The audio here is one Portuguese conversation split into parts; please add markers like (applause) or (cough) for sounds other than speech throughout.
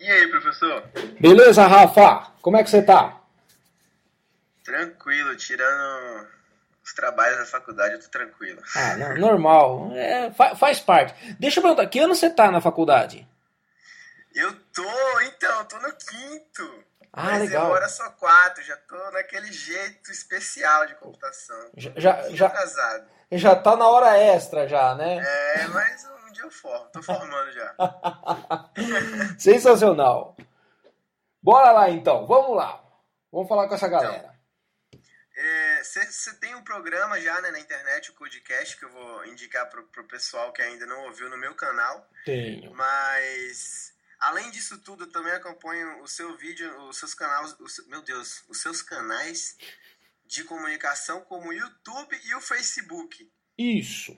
E aí, professor? Beleza, Rafa? Como é que você tá? Tranquilo, tirando os trabalhos da faculdade, eu tô tranquilo. Ah, não, normal. É, fa- faz parte. Deixa eu perguntar, que ano você tá na faculdade? Eu tô, então, tô no quinto. Ah, mas legal. agora só quatro, já tô naquele jeito especial de computação. Já, já, já, atrasado. já tá na hora extra já, né? É, mas um dia eu formo, tô formando já. (laughs) Sensacional. Bora lá então, vamos lá. Vamos falar com essa galera. Você tem um programa já né, na internet, o Codecast, que eu vou indicar pro, pro pessoal que ainda não ouviu no meu canal. Tenho. Mas além disso tudo, eu também acompanho o seu vídeo, os seus canais, os- meu Deus, os seus canais de comunicação como o YouTube e o Facebook, Isso.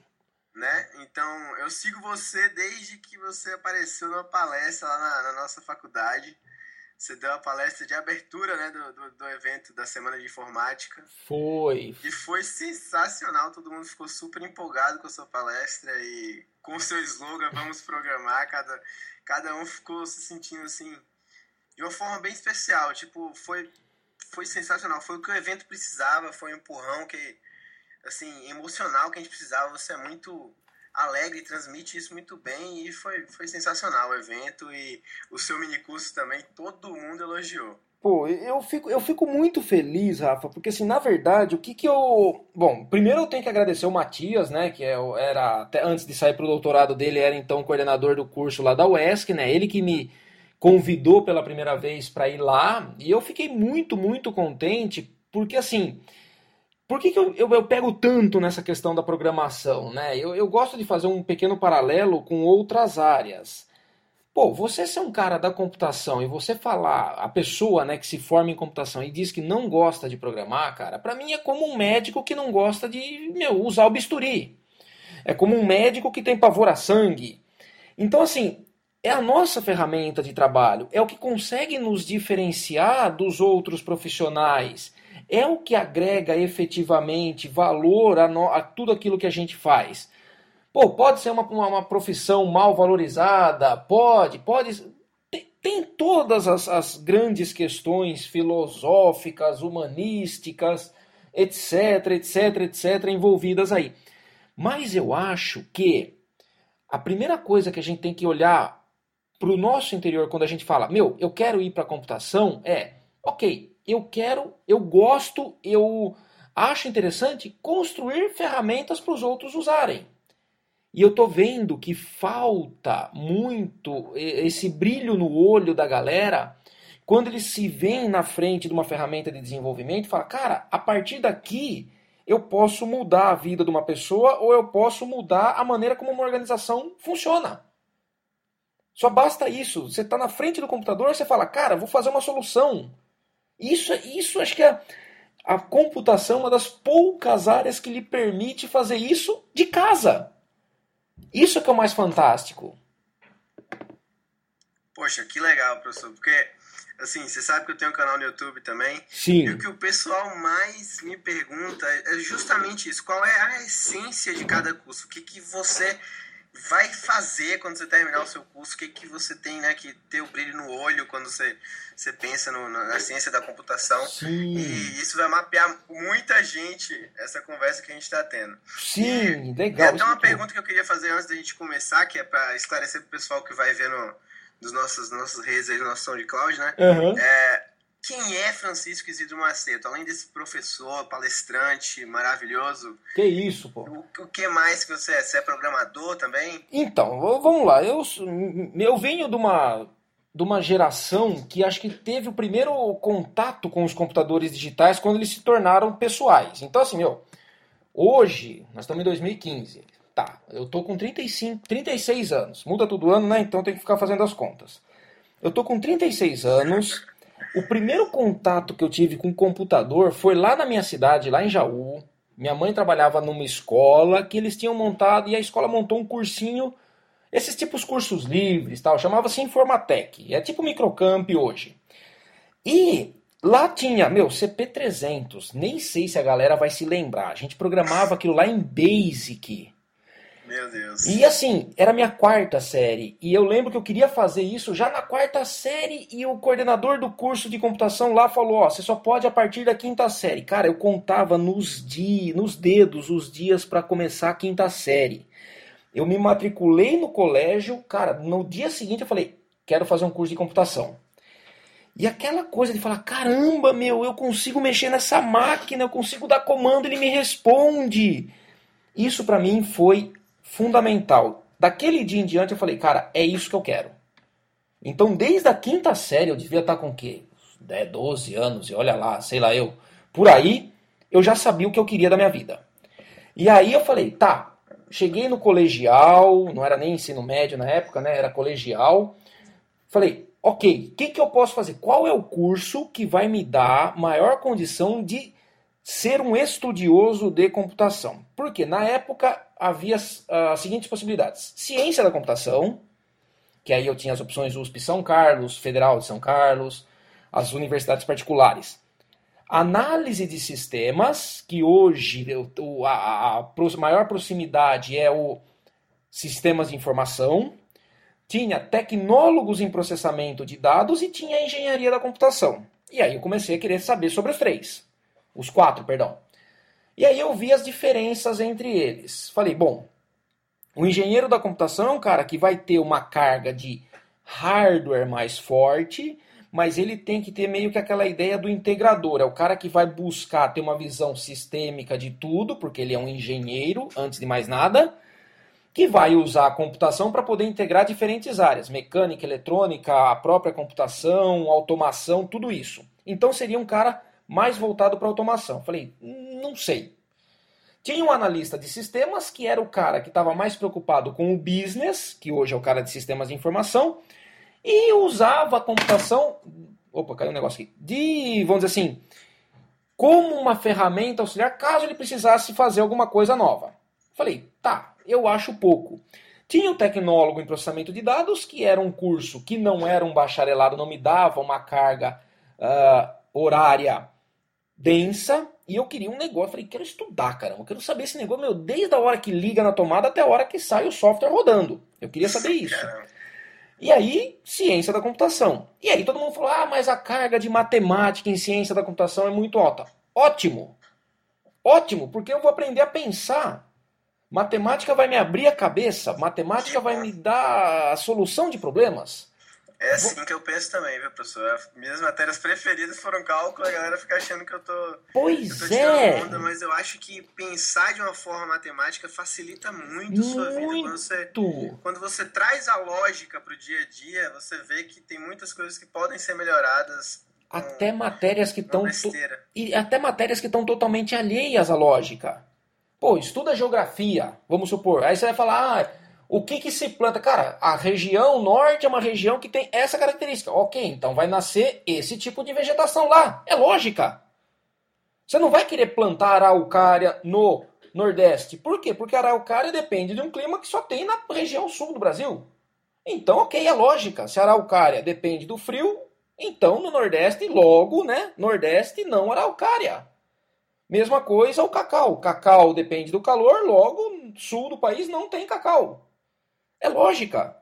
né? Então eu sigo você desde que você apareceu numa palestra lá na, na nossa faculdade. Você deu a palestra de abertura né, do, do, do evento da Semana de Informática. Foi. E foi sensacional, todo mundo ficou super empolgado com a sua palestra e com o seu slogan, vamos programar, cada, cada um ficou se sentindo assim, de uma forma bem especial, tipo, foi, foi sensacional, foi o que o evento precisava, foi um empurrão que, assim, emocional que a gente precisava, você é muito alegre, transmite isso muito bem e foi, foi sensacional o evento e o seu minicurso também, todo mundo elogiou. Pô, eu fico, eu fico muito feliz, Rafa, porque assim, na verdade, o que que eu. Bom, primeiro eu tenho que agradecer o Matias, né, que é era, até antes de sair pro doutorado dele, era então coordenador do curso lá da UESC, né, ele que me convidou pela primeira vez para ir lá, e eu fiquei muito, muito contente, porque assim. Por que, que eu, eu, eu pego tanto nessa questão da programação, né? Eu, eu gosto de fazer um pequeno paralelo com outras áreas. Pô, você ser um cara da computação e você falar, a pessoa né, que se forma em computação e diz que não gosta de programar, cara, pra mim é como um médico que não gosta de meu, usar o bisturi. É como um médico que tem pavor a sangue. Então, assim, é a nossa ferramenta de trabalho, é o que consegue nos diferenciar dos outros profissionais, é o que agrega efetivamente valor a, no- a tudo aquilo que a gente faz. Pô, pode ser uma, uma, uma profissão mal valorizada, pode, pode. Tem, tem todas as, as grandes questões filosóficas, humanísticas, etc, etc, etc, envolvidas aí. Mas eu acho que a primeira coisa que a gente tem que olhar para o nosso interior quando a gente fala, meu, eu quero ir para a computação, é, ok, eu quero, eu gosto, eu acho interessante construir ferramentas para os outros usarem. E eu tô vendo que falta muito esse brilho no olho da galera quando eles se veem na frente de uma ferramenta de desenvolvimento e falam, cara, a partir daqui eu posso mudar a vida de uma pessoa ou eu posso mudar a maneira como uma organização funciona. Só basta isso. Você está na frente do computador, você fala, cara, vou fazer uma solução. Isso, isso acho que é a computação é uma das poucas áreas que lhe permite fazer isso de casa. Isso que é o mais fantástico. Poxa, que legal, professor, porque assim, você sabe que eu tenho um canal no YouTube também. E Sim. o que o pessoal mais me pergunta é justamente isso. Qual é a essência de cada curso? O que, que você vai fazer quando você terminar o seu curso? O que, que você tem né, que ter o brilho no olho quando você, você pensa no- na, ciência da computação? Sim. E isso vai mapear muita gente, essa conversa que a gente está tendo. Sim, E legal. até isso uma tudo. pergunta que eu queria fazer antes da gente começar, que é para esclarecer para o pessoal que vai ver no, nos nossos, nossos redes aí, no nosso SoundCloud, né? Aham. É, quem é Francisco Isidro Macedo? Além desse professor, palestrante maravilhoso, Que isso, pô. o, o que mais que você é? Você é programador também? Então, vamos lá. Eu, eu venho de uma, de uma geração que acho que teve o primeiro contato com os computadores digitais quando eles se tornaram pessoais. Então, assim, meu, hoje, nós estamos em 2015. Tá, eu tô com 35, 36 anos. Muda todo ano, né? Então tem que ficar fazendo as contas. Eu tô com 36 anos. O primeiro contato que eu tive com computador foi lá na minha cidade, lá em Jaú. Minha mãe trabalhava numa escola que eles tinham montado e a escola montou um cursinho, esses tipos cursos livres, tal, chamava-se Informatec. É tipo microcamp hoje. E Lá tinha, meu, CP300. Nem sei se a galera vai se lembrar. A gente programava aquilo lá em Basic. Meu Deus. E assim, era minha quarta série. E eu lembro que eu queria fazer isso já na quarta série. E o coordenador do curso de computação lá falou: Ó, você só pode a partir da quinta série. Cara, eu contava nos, di nos dedos os dias para começar a quinta série. Eu me matriculei no colégio. Cara, no dia seguinte eu falei: Quero fazer um curso de computação. E aquela coisa de falar: caramba, meu, eu consigo mexer nessa máquina, eu consigo dar comando, ele me responde. Isso para mim foi fundamental. Daquele dia em diante eu falei, cara, é isso que eu quero. Então, desde a quinta série, eu devia estar com o quê? 10, 12 anos, e olha lá, sei lá eu. Por aí, eu já sabia o que eu queria da minha vida. E aí eu falei, tá, cheguei no colegial, não era nem ensino médio na época, né? Era colegial. Falei, ok, o que, que eu posso fazer? Qual é o curso que vai me dar maior condição de ser um estudioso de computação? Porque na época havia as, as seguintes possibilidades: ciência da computação, que aí eu tinha as opções USP São Carlos, Federal de São Carlos, as universidades particulares. Análise de sistemas, que hoje a maior proximidade é o sistemas de informação. Tinha tecnólogos em processamento de dados e tinha engenharia da computação. E aí eu comecei a querer saber sobre os três. Os quatro, perdão. E aí eu vi as diferenças entre eles. Falei, bom, o engenheiro da computação é um cara que vai ter uma carga de hardware mais forte, mas ele tem que ter meio que aquela ideia do integrador. É o cara que vai buscar ter uma visão sistêmica de tudo, porque ele é um engenheiro, antes de mais nada, que vai usar a computação para poder integrar diferentes áreas, mecânica, eletrônica, a própria computação, automação, tudo isso. Então seria um cara mais voltado para automação. Falei, não sei. Tinha um analista de sistemas, que era o cara que estava mais preocupado com o business, que hoje é o cara de sistemas de informação, e usava a computação. Opa, caiu um negócio aqui. De, vamos dizer assim, como uma ferramenta auxiliar, caso ele precisasse fazer alguma coisa nova. Falei, tá, eu acho pouco. Tinha o tecnólogo em processamento de dados, que era um curso que não era um bacharelado, não me dava uma carga uh, horária densa, e eu queria um negócio. Falei, quero estudar, caramba. Eu quero saber esse negócio, meu, desde a hora que liga na tomada até a hora que sai o software rodando. Eu queria saber isso. E aí, ciência da computação. E aí todo mundo falou: ah, mas a carga de matemática em ciência da computação é muito alta. Ótimo! Ótimo, porque eu vou aprender a pensar. Matemática vai me abrir a cabeça, matemática vai me dar a solução de problemas. É assim que eu penso também, viu, professor? Minhas matérias preferidas foram cálculo, a galera fica achando que eu tô. Pois eu tô é! Onda, mas eu acho que pensar de uma forma matemática facilita muito, a sua vida. Quando você, quando você traz a lógica pro dia a dia, você vê que tem muitas coisas que podem ser melhoradas. Até matérias que estão. E até matérias que estão totalmente alheias à lógica. Pô, estuda geografia, vamos supor. Aí você vai falar, ah, o que, que se planta? Cara, a região norte é uma região que tem essa característica. Ok, então vai nascer esse tipo de vegetação lá. É lógica. Você não vai querer plantar araucária no Nordeste. Por quê? Porque a araucária depende de um clima que só tem na região sul do Brasil. Então, ok, é lógica. Se a araucária depende do frio, então no Nordeste, logo, né? Nordeste, não araucária. Mesma coisa o cacau. Cacau depende do calor, logo, sul do país não tem cacau. É lógica.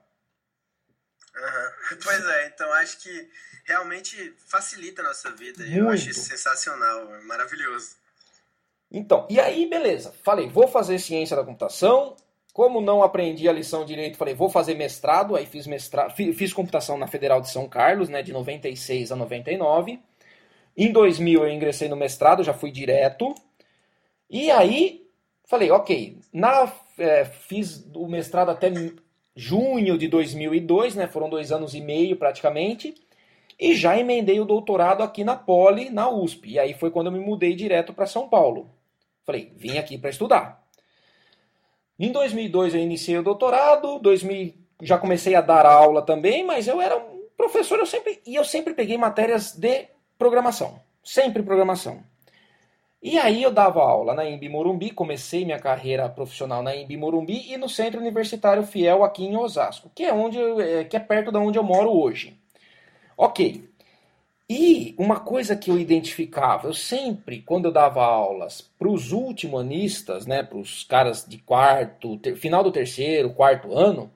Uhum. Pois é, então acho que realmente facilita a nossa vida. Muito. Eu acho isso sensacional, maravilhoso. Então, e aí, beleza. Falei, vou fazer ciência da computação. Como não aprendi a lição direito, falei, vou fazer mestrado. Aí fiz mestrado, fiz computação na Federal de São Carlos, né, de 96 a 99. Em 2000 eu ingressei no mestrado, já fui direto. E aí, falei, ok, na, é, fiz o mestrado até junho de 2002, né? Foram dois anos e meio praticamente. E já emendei o doutorado aqui na Poli, na USP. E aí foi quando eu me mudei direto para São Paulo. Falei, vim aqui para estudar. Em 2002 eu iniciei o doutorado, 2000 já comecei a dar aula também, mas eu era um professor, eu sempre e eu sempre peguei matérias de programação, sempre programação. E aí eu dava aula na Embi Morumbi, comecei minha carreira profissional na Embi Morumbi e no Centro Universitário Fiel aqui em Osasco, que é onde é, que é perto de onde eu moro hoje. Ok. E uma coisa que eu identificava, eu sempre, quando eu dava aulas para os ultimonistas, né, para os caras de quarto, ter, final do terceiro, quarto ano,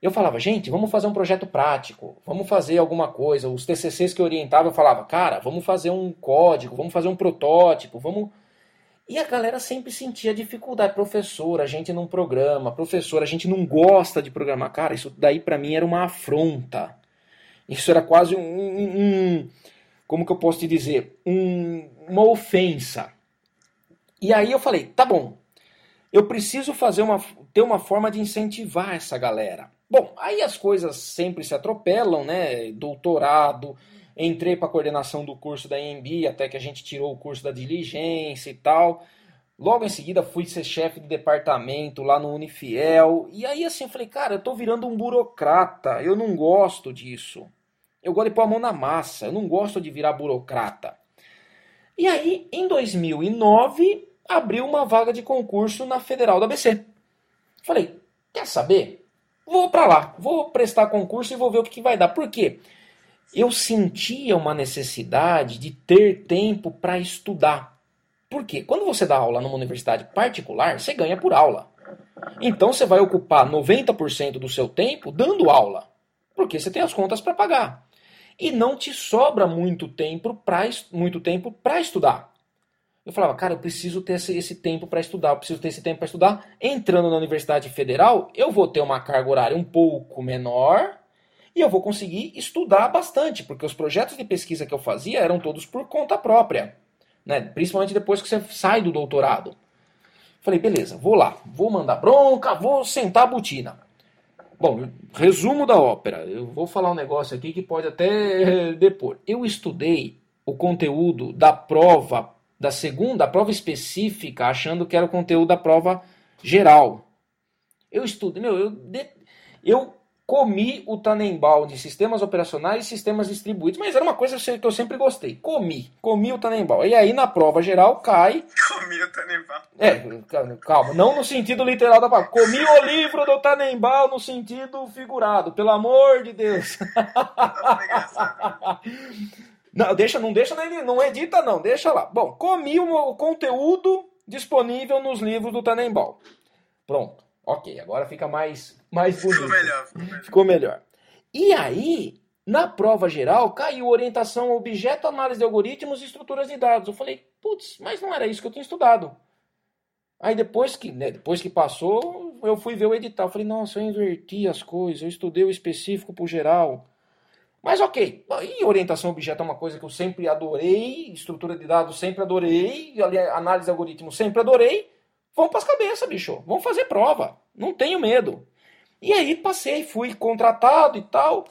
eu falava, gente, vamos fazer um projeto prático, vamos fazer alguma coisa. Os TCCs que eu orientava, eu falava, cara, vamos fazer um código, vamos fazer um protótipo, vamos. E a galera sempre sentia dificuldade. Professor, a gente não programa, professor, a gente não gosta de programar. Cara, isso daí para mim era uma afronta. Isso era quase um, um, como que eu posso te dizer, um, uma ofensa. E aí eu falei, tá bom, eu preciso fazer uma, ter uma forma de incentivar essa galera. Bom, aí as coisas sempre se atropelam, né? Doutorado, entrei para a coordenação do curso da EMB, até que a gente tirou o curso da diligência e tal. Logo em seguida fui ser chefe de departamento lá no Unifiel. E aí assim eu falei, cara, eu tô virando um burocrata, eu não gosto disso. Eu gosto de pôr a mão na massa, eu não gosto de virar burocrata. E aí, em 2009, abriu uma vaga de concurso na Federal da ABC. Falei, quer saber? Vou para lá, vou prestar concurso e vou ver o que, que vai dar. Por quê? Eu sentia uma necessidade de ter tempo para estudar. Por quê? Quando você dá aula numa universidade particular, você ganha por aula. Então você vai ocupar 90% do seu tempo dando aula, porque você tem as contas para pagar. E não te sobra muito tempo para muito tempo para estudar. Eu falava, cara, eu preciso ter esse, esse tempo para estudar, eu preciso ter esse tempo para estudar. Entrando na Universidade Federal, eu vou ter uma carga horária um pouco menor e eu vou conseguir estudar bastante, porque os projetos de pesquisa que eu fazia eram todos por conta própria, né? principalmente depois que você sai do doutorado. Falei, beleza, vou lá, vou mandar bronca, vou sentar a botina. Bom, resumo da ópera. Eu vou falar um negócio aqui que pode até (laughs) depor. Eu estudei o conteúdo da prova da segunda, prova específica, achando que era o conteúdo da prova geral. Eu estudo, meu, eu, eu comi o Tannenbaum de sistemas operacionais e sistemas distribuídos, mas era uma coisa que eu sempre gostei. Comi, comi o Tannenbaum. E aí na prova geral cai. Comi o Tannenbaum. É, calma, não no sentido literal da palavra. Comi o livro do Tannenbaum no sentido figurado, pelo amor de Deus. (laughs) Não, deixa, não deixa, não edita não, deixa lá. Bom, comi o, conteúdo disponível nos livros do Tannenbaum. Pronto, ok, agora fica mais, mais bonito. Ficou melhor, ficou melhor. Ficou melhor. E aí, na prova geral, caiu orientação objeto, análise de algoritmos e estruturas de dados. Eu falei, putz, mas não era isso que eu tinha estudado. Aí depois que, né, depois que passou, eu fui ver o edital. Eu falei, nossa, eu inverti as coisas, eu estudei o específico pro geral. Mas ok, e orientação objeto é uma coisa que eu sempre adorei, estrutura de dados sempre adorei, análise de algoritmos sempre adorei. Vamos para as cabeças, bicho. Vamos fazer prova. Não tenho medo. E aí passei, fui contratado e tal.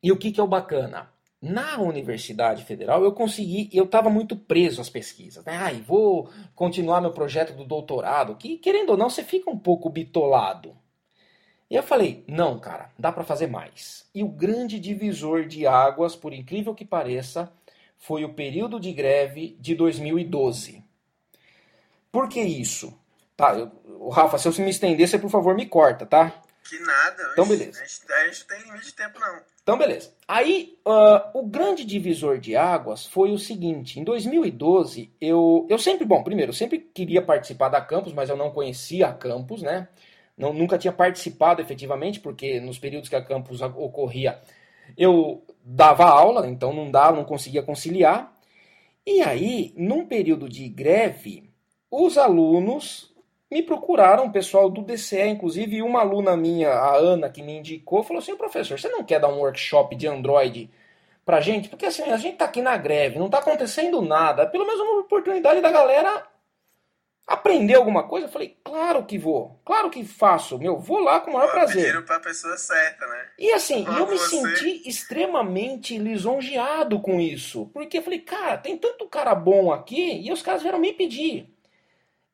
E o que, que é o bacana? Na Universidade Federal eu consegui, eu estava muito preso às pesquisas. Né? Ai, vou continuar meu projeto do doutorado, que querendo ou não você fica um pouco bitolado. E eu falei, não, cara, dá para fazer mais. E o grande divisor de águas, por incrível que pareça, foi o período de greve de 2012. Por que isso? Tá, eu, Rafa, se eu me estender, você por favor me corta, tá? Que nada. Então beleza. A gente, a gente não tem limite de tempo não. Então beleza. Aí uh, o grande divisor de águas foi o seguinte: em 2012 eu eu sempre bom, primeiro eu sempre queria participar da campus, mas eu não conhecia a campus, né? Não, nunca tinha participado efetivamente, porque nos períodos que a campus ocorria eu dava aula, então não dava, não conseguia conciliar. E aí, num período de greve, os alunos me procuraram, o pessoal do DCE, inclusive, uma aluna minha, a Ana, que me indicou, falou assim: professor, você não quer dar um workshop de Android pra gente? Porque assim, a gente tá aqui na greve, não tá acontecendo nada. Pelo menos uma oportunidade da galera Aprender alguma coisa? Eu falei, claro que vou. Claro que faço. Meu, vou lá com o maior Pô, prazer. Pediram pra pessoa certa, né? E assim, eu me você... senti extremamente lisonjeado com isso. Porque eu falei, cara, tem tanto cara bom aqui e os caras vieram me pedir.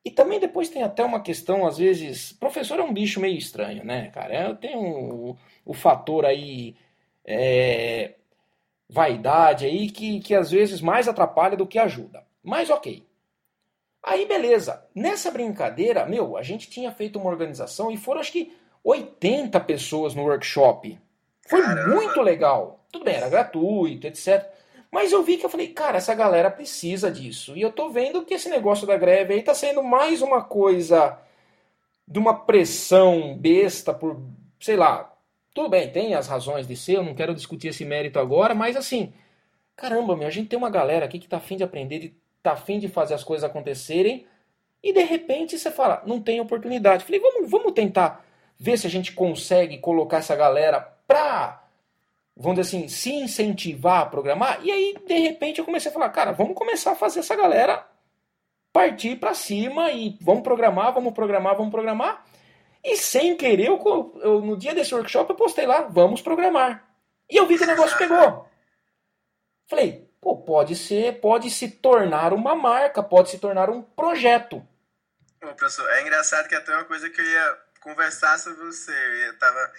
E também depois tem até uma questão, às vezes. Professor é um bicho meio estranho, né, cara? Tem um, o fator aí. É, vaidade aí que, que às vezes mais atrapalha do que ajuda. Mas ok. Aí beleza, nessa brincadeira, meu, a gente tinha feito uma organização e foram acho que 80 pessoas no workshop. Foi muito legal. Tudo bem, era gratuito, etc. Mas eu vi que eu falei, cara, essa galera precisa disso. E eu tô vendo que esse negócio da greve aí tá sendo mais uma coisa de uma pressão besta por, sei lá, tudo bem, tem as razões de ser, eu não quero discutir esse mérito agora, mas assim, caramba, meu, a gente tem uma galera aqui que tá afim de aprender, de, tá afim de fazer as coisas acontecerem, e de repente você fala, não tem oportunidade. Falei, vamos, vamos tentar ver se a gente consegue colocar essa galera pra, vamos dizer assim, se incentivar a programar. E aí, de repente, eu comecei a falar, cara, vamos começar a fazer essa galera partir para cima e vamos programar, vamos programar, vamos programar. E sem querer, eu, eu, no dia desse workshop, eu postei lá, vamos programar. E eu vi que o negócio pegou. Falei, pô, pode ser, pode se tornar uma marca, pode se tornar um projeto. Ô, professor, é engraçado que até uma coisa que eu ia conversar sobre você. Eu tava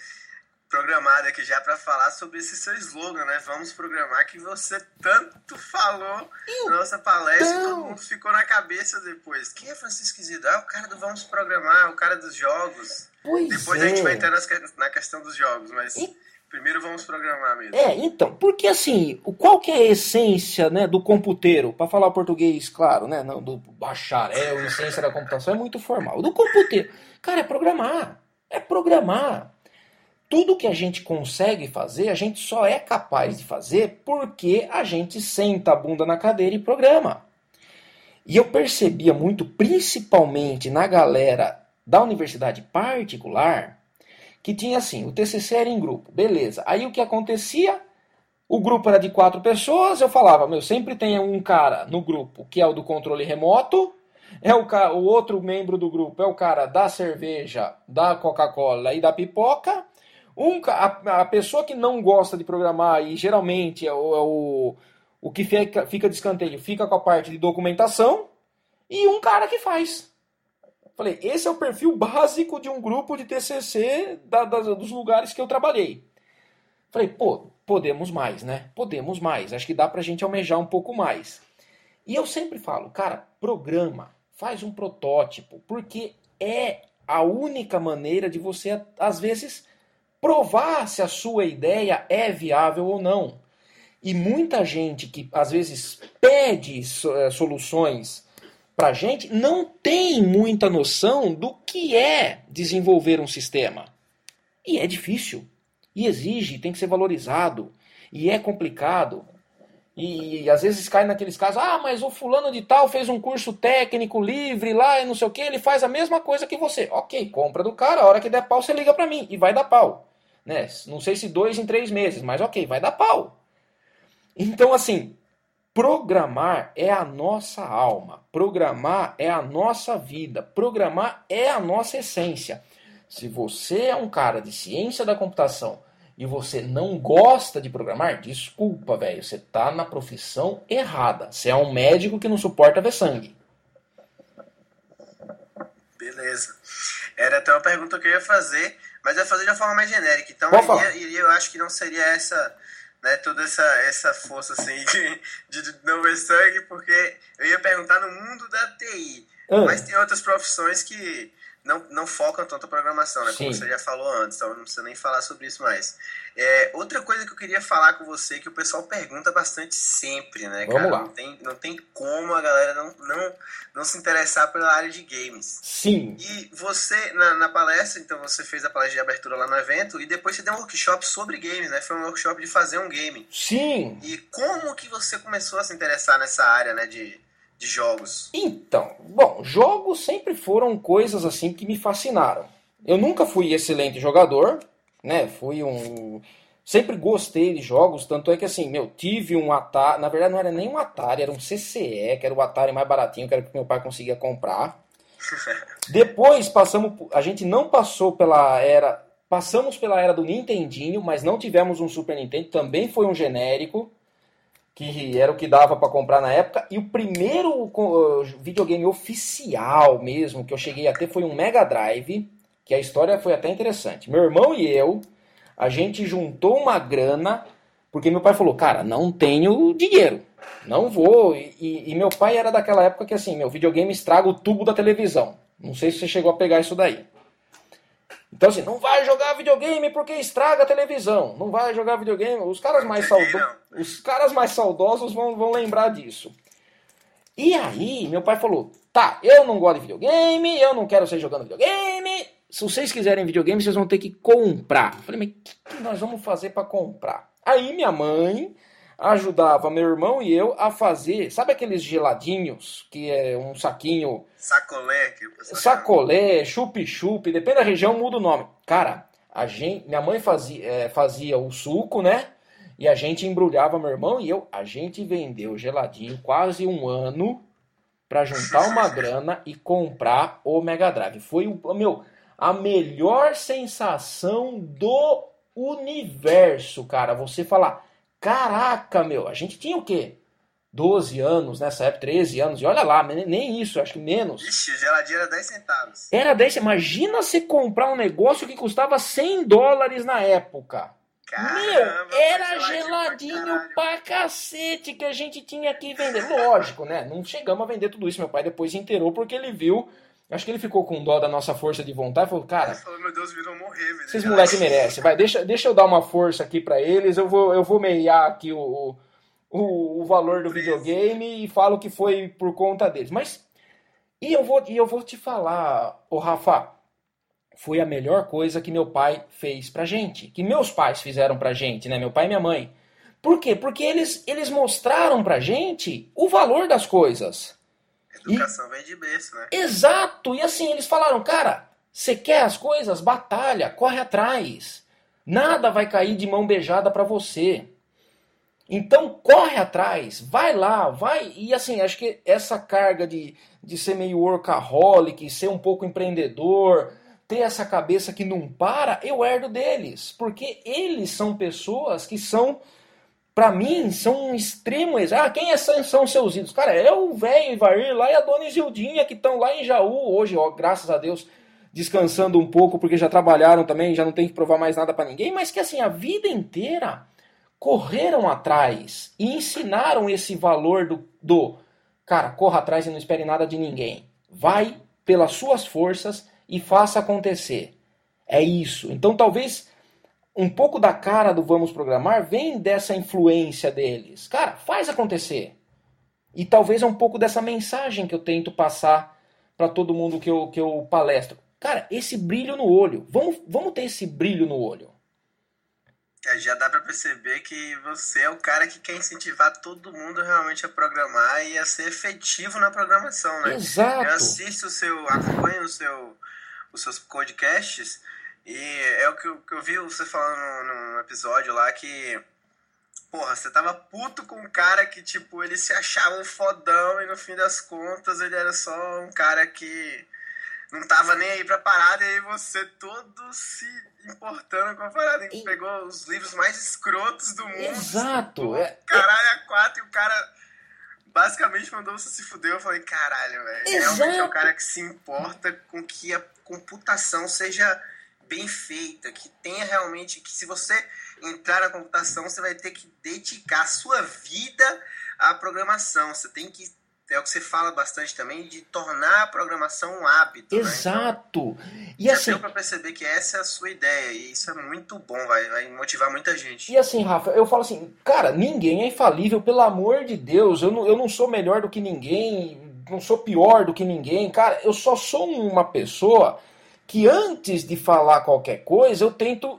programado aqui já para falar sobre esse seu slogan, né? Vamos programar que você tanto falou na nossa palestra e todo mundo ficou na cabeça depois. Quem é Francisco Isidro? Ah, o cara do Vamos Programar, o cara dos jogos. Pois depois é. a gente vai entrar na questão dos jogos, mas e... primeiro vamos programar mesmo. É, então, porque assim, qual que é a essência né, do computeiro? Para falar português, claro, né? Não do bacharel, a essência da computação é muito formal. Do computeiro, cara, é programar. É programar tudo que a gente consegue fazer, a gente só é capaz de fazer porque a gente senta a bunda na cadeira e programa. E eu percebia muito, principalmente na galera da universidade particular, que tinha assim, o TCC era em grupo, beleza. Aí o que acontecia? O grupo era de quatro pessoas, eu falava, meu, sempre tem um cara no grupo que é o do controle remoto, é o, o outro membro do grupo é o cara da cerveja, da Coca-Cola e da pipoca, um, a, a, pessoa que não gosta de programar e geralmente é o, é o, o que fica, fica de escanteio fica com a parte de documentação e um cara que faz. Falei, esse é o perfil básico de um grupo de TCC da, da, dos lugares que eu trabalhei. Falei, pô, podemos mais, né? Podemos mais. Acho que dá pra gente almejar um pouco mais. E eu sempre falo, cara, programa, faz um protótipo, porque é a única maneira de você, às vezes, provar se a sua ideia é viável ou não. E muita gente que às vezes pede eh, soluções para gente não tem muita noção do que é desenvolver um sistema. E é difícil. E exige, tem que ser valorizado. E é complicado. E, e, às vezes cai naqueles casos, ah, mas o fulano de tal fez um curso técnico livre lá e não sei o que, ele faz a mesma coisa que você. Ok, compra do cara, a hora que der pau você liga para mim e vai dar pau. Né? Não sei se dois em três meses, mas ok, vai dar pau. Então, assim, programar é a nossa alma, programar é a nossa vida, programar é a nossa essência. Se você é um cara de ciência da computação e você não gosta de programar, desculpa, velho, você tá na profissão errada. Você é um médico que não suporta ver sangue. Beleza. Era até uma pergunta que eu ia fazer, mas eu ia fazer de uma forma mais genérica. Então, e eu acho que não seria essa, né, toda essa, essa força assim (laughs) de, de não ver sangue, porque eu ia perguntar no mundo da TI. Ah. Mas tem outras profissões que não, não focam tanto a programação, né? Como você já falou antes, então não precisa nem falar sobre isso mais. É, outra coisa que eu queria falar com você, que o pessoal pergunta bastante sempre, né, Vamos cara? Lá. Não tem, não tem como a galera não, não, não se interessar pela área de games. Sim. E você, na, na palestra, então você fez a palestra de abertura lá no evento, e depois você deu um workshop sobre games, né? Foi um workshop de fazer um game. Sim. E como que você começou a se interessar nessa área, né, de de jogos? Então, bom, jogos sempre foram coisas assim que me fascinaram. Eu nunca fui excelente jogador, né? Fui um. Sempre gostei de jogos, tanto é que assim, meu, tive um Atari. Na verdade, não era nem um Atari, era um CCE, que era o Atari mais baratinho, que era que meu pai conseguia comprar. (laughs) Depois passamos. A gente não passou pela era. Passamos pela era do Nintendinho, mas não tivemos um Super Nintendo, também foi um genérico que era o que dava para comprar na época. E o primeiro uh, videogame oficial mesmo que eu cheguei a ter foi um Mega Drive, que a história foi até interessante. Meu irmão e eu, a gente juntou uma grana, porque meu pai falou, cara, não tenho dinheiro, não vou. E, e, e meu pai era daquela época que assim, meu videogame estraga o tubo da televisão. Não sei se você chegou a pegar isso daí. Então, assim, não vai jogar videogame porque estraga a televisão. Não vai jogar videogame. Os caras mais, saudo... Os caras mais saudosos vão, vão lembrar disso. E aí, meu pai falou: tá, eu não gosto de videogame, eu não quero sair jogando videogame. Se vocês quiserem videogame, vocês vão ter que comprar. Eu falei, mas o que, que nós vamos fazer para comprar? Aí minha mãe ajudava meu irmão e eu a fazer, sabe aqueles geladinhos que é um saquinho. Sacolé, que Sacolé, chup-chup, depende da região, muda o nome. Cara, a gente, minha mãe fazia, é, fazia o suco, né? E a gente embrulhava, meu irmão e eu, a gente vendeu geladinho quase um ano para juntar uma (laughs) grana e comprar o Mega Drive. Foi o meu a melhor sensação do universo, cara. Você falar, caraca, meu, a gente tinha o quê? 12 anos nessa época, 13 anos, e olha lá, nem isso, acho que menos. Ixi, geladinho era 10 centavos. Era 10 Imagina você comprar um negócio que custava 100 dólares na época. Caramba, Meu, era geladinho pra, pra, cacete que a gente tinha que vender. Lógico, né? Não chegamos a vender tudo isso. Meu pai depois inteirou porque ele viu. Acho que ele ficou com dó da nossa força de vontade. Falou, cara. Falou, meu Deus, viram morrer, velho. Esses moleques merecem. Vai, deixa, deixa eu dar uma força aqui para eles. Eu vou, eu vou meiar aqui o, o, o valor do videogame e falo que foi por conta deles. Mas. E eu vou, e eu vou te falar, ô Rafa foi a melhor coisa que meu pai fez pra gente, que meus pais fizeram pra gente, né? Meu pai e minha mãe. Por quê? Porque eles, eles mostraram pra gente o valor das coisas. Educação e... vem de berço, né? Exato! E assim, eles falaram, cara, você quer as coisas? Batalha, corre atrás. Nada vai cair de mão beijada para você. Então corre atrás, vai lá, vai. E assim, acho que essa carga de, de ser meio workaholic, ser um pouco empreendedor, ter essa cabeça que não para, eu herdo deles. Porque eles são pessoas que são, para mim, são um extremo. Ah, quem é, são seus ídolos? Cara, é o velho Ivair lá e a dona Isildinha que estão lá em Jaú hoje, ó, graças a Deus, descansando um pouco porque já trabalharam também, já não tem que provar mais nada para ninguém, mas que assim, a vida inteira correram atrás e ensinaram esse valor do, do cara, corra atrás e não espere nada de ninguém. Vai pelas suas forças e faça acontecer. É isso. Então talvez um pouco da cara do vamos programar vem dessa influência deles. Cara, faz acontecer. E talvez é um pouco dessa mensagem que eu tento passar para todo mundo que eu, que eu palestro. Cara, esse brilho no olho. Vamos, vamos ter esse brilho no olho. É, já dá para perceber que você é o cara que quer incentivar todo mundo realmente a programar e a ser efetivo na programação, né? Exato. Eu assisto o seu, acompanho o seu, os seus podcasts. E é o que eu, que eu vi você falando no, no episódio lá que. Porra, você tava puto com um cara que, tipo, ele se achava um fodão e no fim das contas ele era só um cara que não tava nem aí pra parada e aí você todo se importando com a parada. E... Pegou os livros mais escrotos do mundo. Exato. É, caralho, a quatro e o cara basicamente mandou você se fuder. Eu falei, caralho, velho. Realmente é o cara que se importa com que a computação seja bem feita, que tenha realmente. Que se você entrar na computação, você vai ter que dedicar a sua vida à programação. Você tem que é o que você fala bastante também, de tornar a programação um hábito. Exato. Né? Então, e assim, pra perceber que essa é a sua ideia, e isso é muito bom, vai, vai motivar muita gente. E assim, Rafa, eu falo assim, cara, ninguém é infalível, pelo amor de Deus, eu não, eu não sou melhor do que ninguém, não sou pior do que ninguém, cara, eu só sou uma pessoa que antes de falar qualquer coisa, eu tento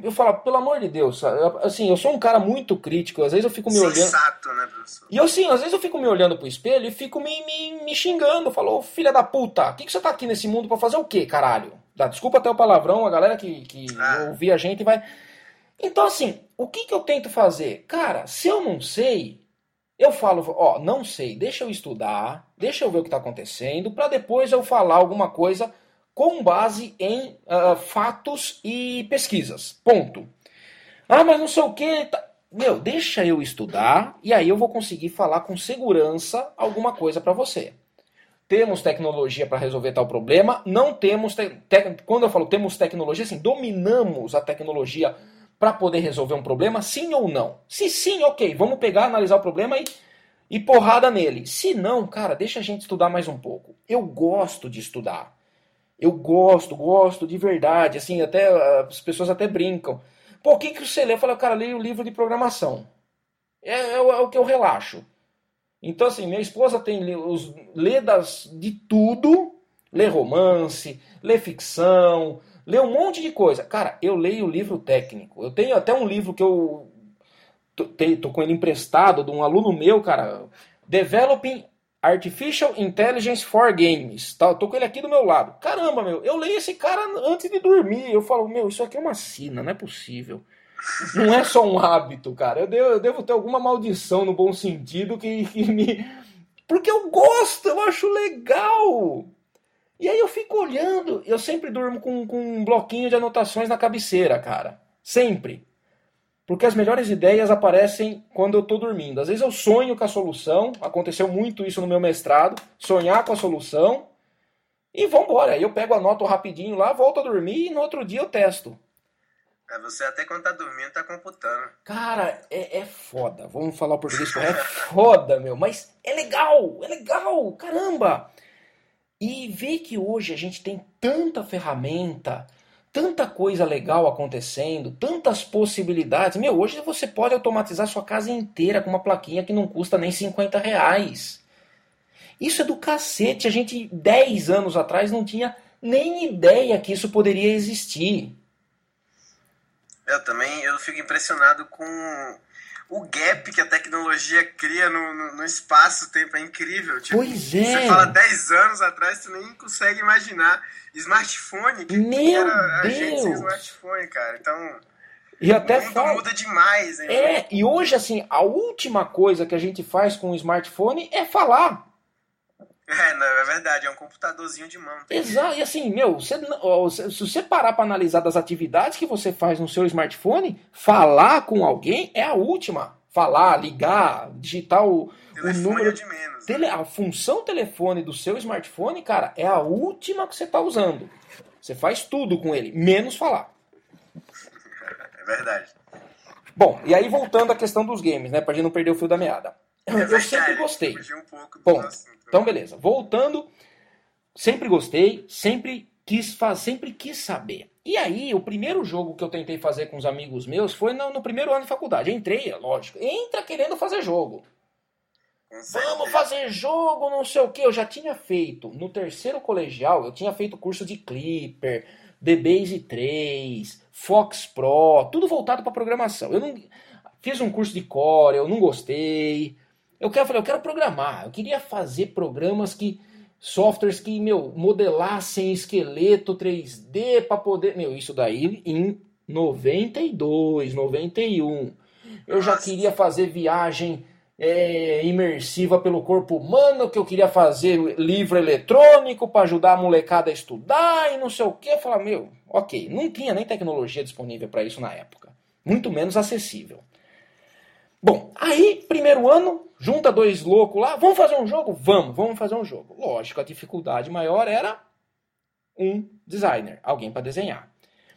eu falo, pelo amor de Deus, assim, eu sou um cara muito crítico, às vezes eu fico me Sensato, olhando. né, professor? E eu, assim, às vezes eu fico me olhando pro espelho e fico me, me, me xingando. Falo, filha da puta, o que, que você tá aqui nesse mundo para fazer o quê, caralho? Dá, desculpa até o palavrão, a galera que, que ah. ouvir a gente vai. Então, assim, o que, que eu tento fazer? Cara, se eu não sei, eu falo, ó, não sei, deixa eu estudar, deixa eu ver o que tá acontecendo, para depois eu falar alguma coisa com base em uh, fatos e pesquisas. Ponto. Ah, mas não sei o que. Tá... Meu, deixa eu estudar e aí eu vou conseguir falar com segurança alguma coisa para você. Temos tecnologia para resolver tal problema, não temos. Te... Te... Quando eu falo temos tecnologia, assim, dominamos a tecnologia para poder resolver um problema, sim ou não? Se sim, ok, vamos pegar, analisar o problema e, e porrada nele. Se não, cara, deixa a gente estudar mais um pouco. Eu gosto de estudar. Eu gosto, gosto de verdade. Assim, até as pessoas até brincam. O que, que você lê? Eu falo, cara, leio o livro de programação. É, é, é, o que eu relaxo. Então, assim, minha esposa tem os, lê das, de tudo, lê romance, lê ficção, lê um monte de coisa. Cara, eu leio livro técnico. Eu tenho até um livro que eu tô, tô com ele emprestado de um aluno meu, cara. Developing Artificial Intelligence for Games. Tá, tô com ele aqui do meu lado. Caramba, meu, eu leio esse cara antes de dormir. Eu falo, meu, isso aqui é uma sina, não é possível. Não é só um hábito, cara. Eu devo, eu devo ter alguma maldição no bom sentido que, que me. Porque eu gosto, eu acho legal. E aí eu fico olhando, eu sempre durmo com, com um bloquinho de anotações na cabeceira, cara. Sempre. Porque as melhores ideias aparecem quando eu estou dormindo. Às vezes eu sonho com a solução, aconteceu muito isso no meu mestrado, sonhar com a solução, e vambora. Aí eu pego, anoto rapidinho lá, volto a dormir e no outro dia eu testo. É, você até quando tá dormindo tá computando. Cara, é, é foda. Vamos falar o português É foda, meu. Mas é legal, é legal, caramba. E ver que hoje a gente tem tanta ferramenta, tanta coisa legal acontecendo, tantas possibilidades. Meu, hoje você pode automatizar sua casa inteira com uma plaquinha que não custa nem 50 reais. Isso é do cacete. A gente, 10 anos atrás, não tinha nem ideia que isso poderia existir. Eu também eu fico impressionado com o gap que a tecnologia cria no, no, no espaço-tempo. É incrível. Tipo, pois é. Você fala 10 anos atrás, você nem consegue imaginar smartphone. Que, Meu que era Deus. a gente sem smartphone, cara. Então. E até o mundo fala... muda demais, hein? É, e hoje, assim, a última coisa que a gente faz com o smartphone é falar. É, não, é verdade, é um computadorzinho de mão. Exato, e assim, meu, você, se você parar para analisar das atividades que você faz no seu smartphone, falar com alguém é a última. Falar, ligar, digitar o, o número. É de menos, tele, né? A função telefone do seu smartphone, cara, é a última que você está usando. Você faz tudo com ele, menos falar. (laughs) É verdade. Bom, e aí voltando à questão dos games, né? Pra gente não perder o fio da meada. É eu sempre gostei. Um Bom, assunto. Então, beleza. Voltando, sempre gostei, sempre quis fazer, sempre quis saber. E aí, o primeiro jogo que eu tentei fazer com os amigos meus foi no, no primeiro ano de faculdade. Entrei, é lógico, entra querendo fazer jogo. Vamos fazer jogo, não sei o que. Eu já tinha feito no terceiro colegial, eu tinha feito curso de Clipper, DBase 3, Fox Pro, tudo voltado para programação. Eu não fiz um curso de Core, eu não gostei. Eu quero, eu quero programar. Eu queria fazer programas que softwares que, meu, modelassem esqueleto 3D para poder, meu, isso daí em 92, 91. Eu já queria fazer viagem é, imersiva pelo corpo humano, que eu queria fazer livro eletrônico para ajudar a molecada a estudar e não sei o que. Falei, meu, ok, não tinha nem tecnologia disponível para isso na época, muito menos acessível. Bom, aí, primeiro ano, junta dois loucos lá, vamos fazer um jogo? Vamos, vamos fazer um jogo. Lógico, a dificuldade maior era um designer, alguém para desenhar.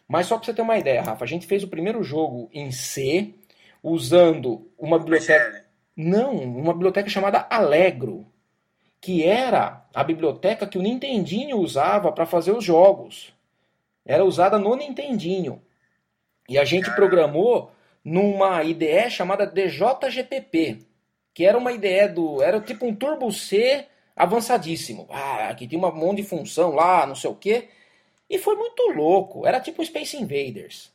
Mas só para você ter uma ideia, Rafa, a gente fez o primeiro jogo em C, usando uma biblioteca. Não, uma biblioteca chamada Allegro, que era a biblioteca que o Nintendinho usava para fazer os jogos. Era usada no Nintendinho. E a gente programou numa IDE chamada DJGPP, que era uma IDE do. Era tipo um Turbo C avançadíssimo. Ah, que tinha um monte de função lá, não sei o quê. E foi muito louco. Era tipo Space Invaders.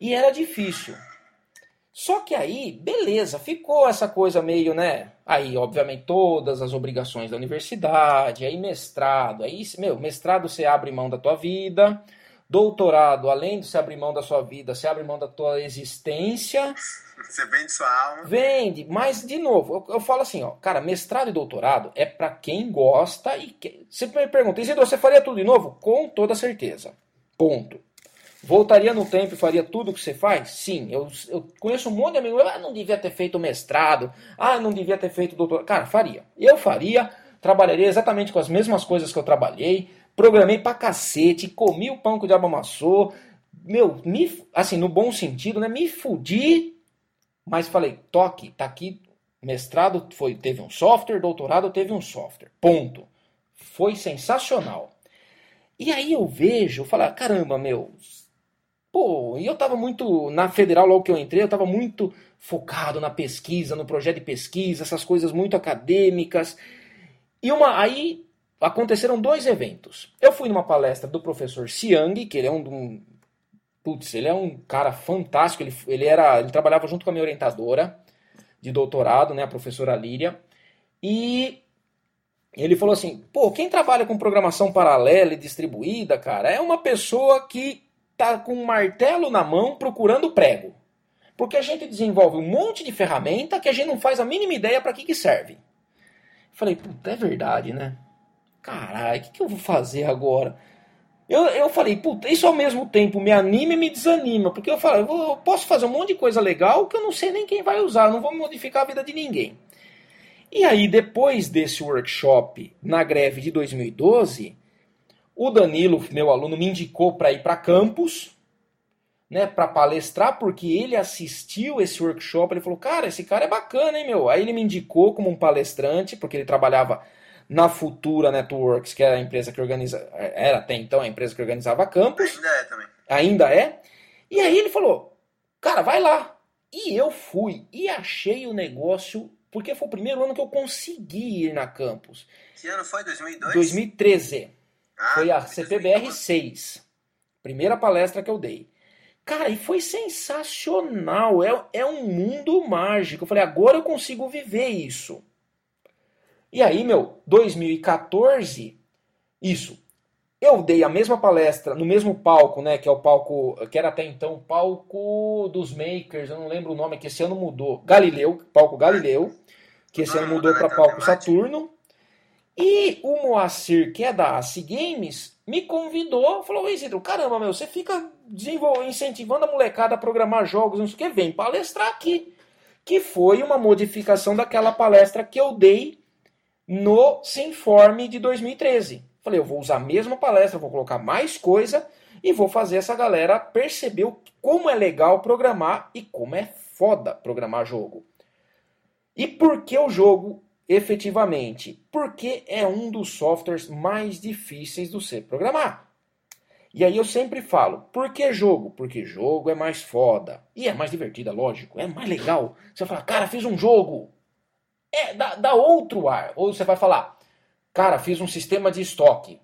E era difícil. Só que aí, beleza, ficou essa coisa meio, né? Aí, obviamente, todas as obrigações da universidade, aí mestrado, aí, meu, mestrado você abre mão da tua vida, Doutorado, além de se abrir mão da sua vida, se abre mão da tua existência. Você vende sua alma. Vende, mas de novo, eu, eu falo assim, ó, cara, mestrado e doutorado é para quem gosta e que... você me pergunta, Isidro, você faria tudo de novo? Com toda certeza. Ponto. Voltaria no tempo e faria tudo o que você faz? Sim, eu, eu conheço um monte de amigos, ah, não devia ter feito mestrado, ah, não devia ter feito doutorado. Cara, faria. Eu faria, trabalharia exatamente com as mesmas coisas que eu trabalhei, Programei pra cacete, comi o pão que o diabo amassou. Meu, me, assim, no bom sentido, né? Me fudi, mas falei, toque, tá aqui, mestrado foi, teve um software, doutorado teve um software. Ponto. Foi sensacional. E aí eu vejo, eu falo, caramba, meu. Pô, e eu tava muito. Na federal, logo que eu entrei, eu tava muito focado na pesquisa, no projeto de pesquisa, essas coisas muito acadêmicas. E uma. Aí aconteceram dois eventos. Eu fui numa palestra do professor Siang, que ele é um, um putz, ele é um cara fantástico, ele, ele era, ele trabalhava junto com a minha orientadora de doutorado, né, a professora Líria, e ele falou assim, pô, quem trabalha com programação paralela e distribuída, cara, é uma pessoa que tá com um martelo na mão procurando prego. Porque a gente desenvolve um monte de ferramenta que a gente não faz a mínima ideia para que que serve. Falei, puta, é verdade, né? Caralho, o que, que eu vou fazer agora? Eu, eu falei, puta, isso ao mesmo tempo me anima e me desanima, porque eu falo, eu, vou, eu posso fazer um monte de coisa legal que eu não sei nem quem vai usar, não vou modificar a vida de ninguém. E aí, depois desse workshop na greve de 2012, o Danilo, meu aluno, me indicou para ir para campus, né, para palestrar, porque ele assistiu esse workshop. Ele falou, cara, esse cara é bacana, hein, meu? Aí ele me indicou como um palestrante, porque ele trabalhava na Futura Networks, que era a empresa que organiza, era até então a empresa que organizava campus. Ainda é também. Ainda é. E aí ele falou, cara, vai lá. E eu fui e achei o negócio, porque foi o primeiro ano que eu consegui ir na campus. Que ano foi? 2002? 2013. Ah, foi a CPBR 6. Primeira palestra que eu dei. Cara, e foi sensacional. É, é um mundo mágico. Eu falei, agora eu consigo viver isso. E aí, meu, 2014, isso. Eu dei a mesma palestra no mesmo palco, né? Que é o palco, que era até então o palco dos makers, eu não lembro o nome, que esse ano mudou. Galileu, palco Galileu, que esse ano mudou para palco Saturno. E o Moacir, que é da AC Games, me convidou, falou: Isidro, caramba, meu, você fica incentivando a molecada a programar jogos, não sei o que, vem palestrar aqui. Que foi uma modificação daquela palestra que eu dei no Sinforme de 2013. Falei, eu vou usar a mesma palestra, vou colocar mais coisa e vou fazer essa galera perceber como é legal programar e como é foda programar jogo. E por que o jogo efetivamente? Porque é um dos softwares mais difíceis do ser programar. E aí eu sempre falo, por que jogo? Porque jogo é mais foda. E é mais divertido, é lógico, é mais legal. Você fala, cara, fiz um jogo. É, dá, dá outro ar. Ou você vai falar, cara, fiz um sistema de estoque.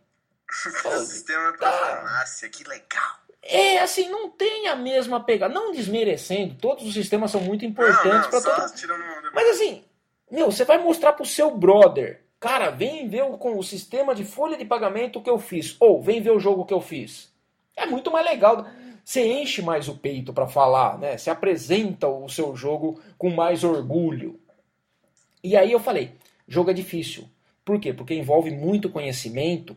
(laughs) sistema para farmácia, que legal. É, assim, não tem a mesma pegada. Não desmerecendo, todos os sistemas são muito importantes para todo Mas assim, meu, você vai mostrar pro seu brother. Cara, vem ver o, com o sistema de folha de pagamento que eu fiz. Ou vem ver o jogo que eu fiz. É muito mais legal. Você enche mais o peito para falar, né? Você apresenta o seu jogo com mais orgulho. E aí eu falei, jogo é difícil. Por quê? Porque envolve muito conhecimento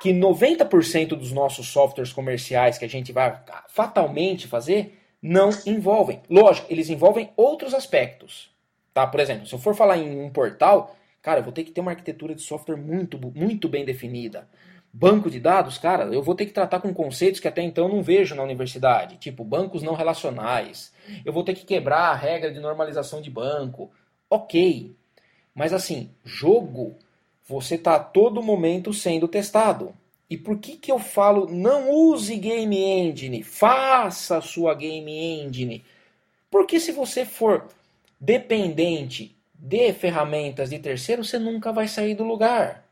que 90% dos nossos softwares comerciais que a gente vai fatalmente fazer não envolvem. Lógico, eles envolvem outros aspectos. Tá? Por exemplo, se eu for falar em um portal, cara, eu vou ter que ter uma arquitetura de software muito, muito bem definida. Banco de dados, cara, eu vou ter que tratar com conceitos que até então não vejo na universidade, tipo bancos não relacionais. Eu vou ter que quebrar a regra de normalização de banco ok. Mas assim, jogo, você está a todo momento sendo testado. E por que, que eu falo não use game engine, faça sua game engine? Porque se você for dependente de ferramentas de terceiro, você nunca vai sair do lugar.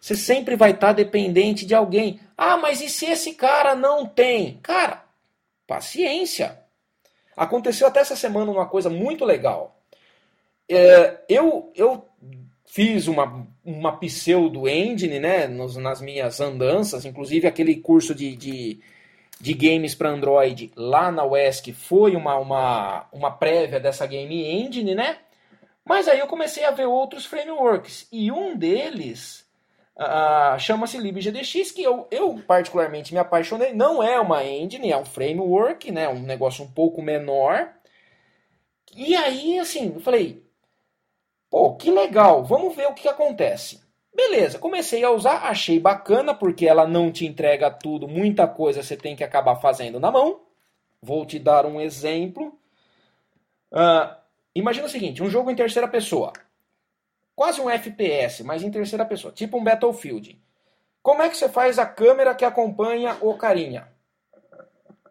Você sempre vai estar tá dependente de alguém. Ah, mas e se esse cara não tem? Cara, paciência. Aconteceu até essa semana uma coisa muito legal. É, eu, eu fiz uma, uma pseudo engine né, nos, nas minhas andanças, inclusive aquele curso de, de, de games para Android lá na UESC foi uma, uma, uma prévia dessa game engine, né? Mas aí eu comecei a ver outros frameworks e um deles uh, chama-se LibGDX, que eu, eu particularmente me apaixonei. Não é uma engine, é um framework, né? Um negócio um pouco menor. E aí, assim, eu falei, Pô, que legal, vamos ver o que acontece. Beleza, comecei a usar, achei bacana, porque ela não te entrega tudo, muita coisa você tem que acabar fazendo na mão. Vou te dar um exemplo. Uh, imagina o seguinte: um jogo em terceira pessoa. Quase um FPS, mas em terceira pessoa, tipo um Battlefield. Como é que você faz a câmera que acompanha o carinha?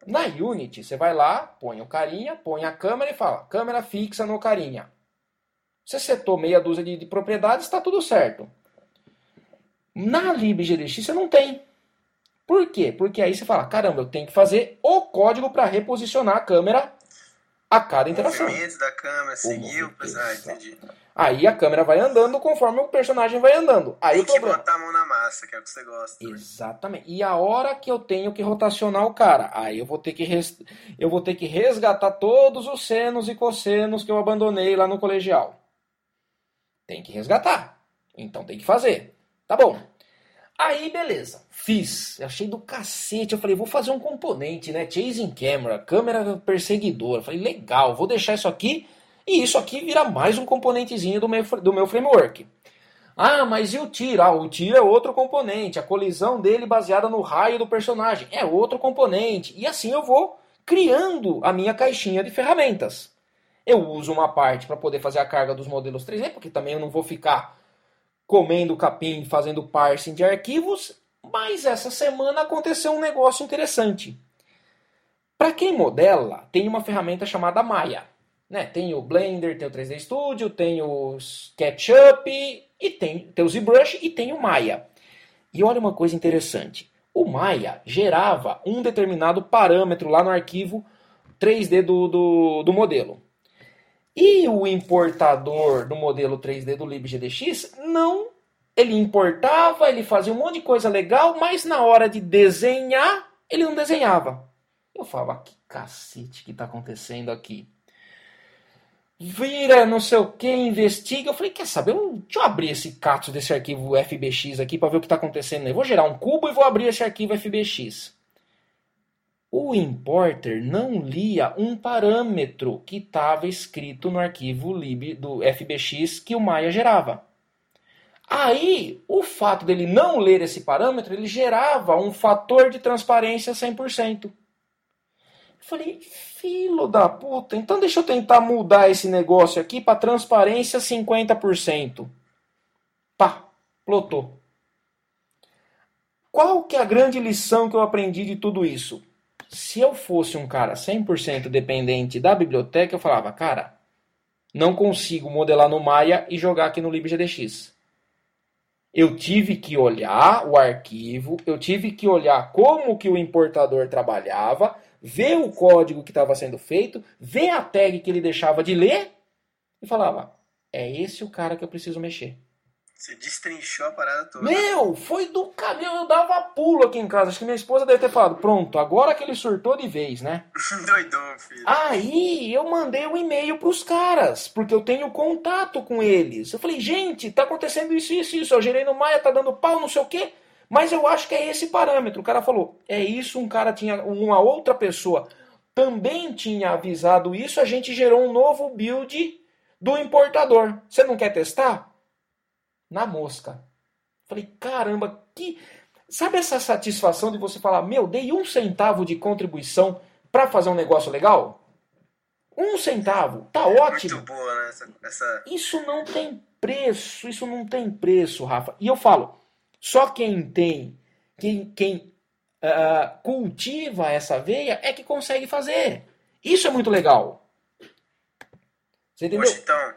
Na Unity, você vai lá, põe o carinha, põe a câmera e fala, câmera fixa no carinha. Você setou meia dúzia de, de propriedades, está tudo certo. Na libgdx você não tem. Por quê? Porque aí você fala, caramba, eu tenho que fazer o código para reposicionar a câmera a cada interação. O movimento da câmera, seguiu, ah, entendi. Aí a câmera vai andando conforme o personagem vai andando. Aí Tem o que problema... botar a mão na massa, que é o que você gosta. Exatamente. E a hora que eu tenho que rotacionar o cara, aí eu vou ter que res... eu vou ter que resgatar todos os senos e cossenos que eu abandonei lá no colegial. Tem que resgatar. Então tem que fazer. Tá bom. Aí, beleza. Fiz. Achei do cacete. Eu falei, vou fazer um componente, né? Chasing camera, câmera perseguidora. Falei, legal, vou deixar isso aqui. E isso aqui vira mais um componentezinho do meu, do meu framework. Ah, mas e o tiro? Ah, o tiro é outro componente. A colisão dele baseada no raio do personagem é outro componente. E assim eu vou criando a minha caixinha de ferramentas. Eu uso uma parte para poder fazer a carga dos modelos 3D, porque também eu não vou ficar comendo capim, fazendo parsing de arquivos, mas essa semana aconteceu um negócio interessante. Para quem modela, tem uma ferramenta chamada Maya. Né? Tem o Blender, tem o 3D Studio, tem o SketchUp, e tem, tem o ZBrush e tem o Maya. E olha uma coisa interessante. O Maya gerava um determinado parâmetro lá no arquivo 3D do, do, do modelo. E o importador do modelo 3D do libgdx não. Ele importava, ele fazia um monte de coisa legal, mas na hora de desenhar, ele não desenhava. Eu falava, que cacete que está acontecendo aqui? Vira não sei o que, investiga. Eu falei, quer saber? Eu, deixa eu abrir esse cato desse arquivo FBX aqui para ver o que está acontecendo. Eu vou gerar um cubo e vou abrir esse arquivo FBX o importer não lia um parâmetro que estava escrito no arquivo lib do FBX que o Maya gerava. Aí, o fato dele não ler esse parâmetro, ele gerava um fator de transparência 100%. Eu falei, filo da puta, então deixa eu tentar mudar esse negócio aqui para transparência 50%. Pá, plotou. Qual que é a grande lição que eu aprendi de tudo isso? Se eu fosse um cara 100% dependente da biblioteca, eu falava, cara, não consigo modelar no Maya e jogar aqui no libgdx. Eu tive que olhar o arquivo, eu tive que olhar como que o importador trabalhava, ver o código que estava sendo feito, ver a tag que ele deixava de ler e falava, é esse o cara que eu preciso mexer. Você destrinchou a parada toda. Meu, foi do caminho, eu dava pulo aqui em casa. Acho que minha esposa deve ter falado, pronto, agora que ele surtou de vez, né? (laughs) Doidão, filho. Aí eu mandei um e-mail pros caras, porque eu tenho contato com eles. Eu falei, gente, tá acontecendo isso, isso, isso. Eu gerei no Maia, tá dando pau, não sei o quê. Mas eu acho que é esse parâmetro. O cara falou, é isso, um cara tinha, uma outra pessoa também tinha avisado isso, a gente gerou um novo build do importador. Você não quer testar? Na mosca. Falei, caramba, que. Sabe essa satisfação de você falar, meu, dei um centavo de contribuição para fazer um negócio legal? Um centavo, tá é ótimo. Muito boa, né? Essa, essa... Isso não tem preço, isso não tem preço, Rafa. E eu falo, só quem tem, quem, quem uh, cultiva essa veia é que consegue fazer. Isso é muito legal. Você entendeu? Então,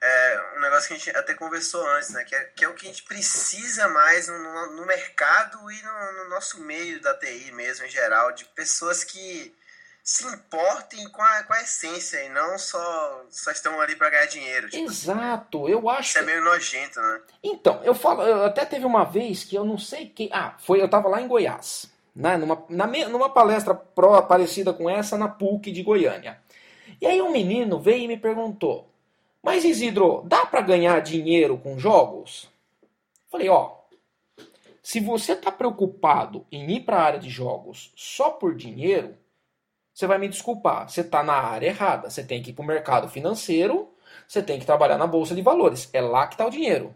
é um negócio que a gente até conversou antes, né? Que é, que é o que a gente precisa mais no, no mercado e no, no, nosso meio da TI mesmo, em geral, de pessoas que se importem com a, com a essência e não só, só estão ali para ganhar dinheiro. Tipo, Exato, eu acho. Isso é meio nojento, né? Então, eu falo, eu até teve uma vez que eu não sei quem. Ah, foi, eu tava lá em Goiás. Né, numa, na, numa palestra pró, parecida com essa na PUC de Goiânia. E aí um menino veio e me perguntou: mas Isidro, dá para ganhar dinheiro com jogos? Falei, ó, se você está preocupado em ir para a área de jogos só por dinheiro, você vai me desculpar, você está na área errada. Você tem que ir para o mercado financeiro, você tem que trabalhar na bolsa de valores. É lá que está o dinheiro.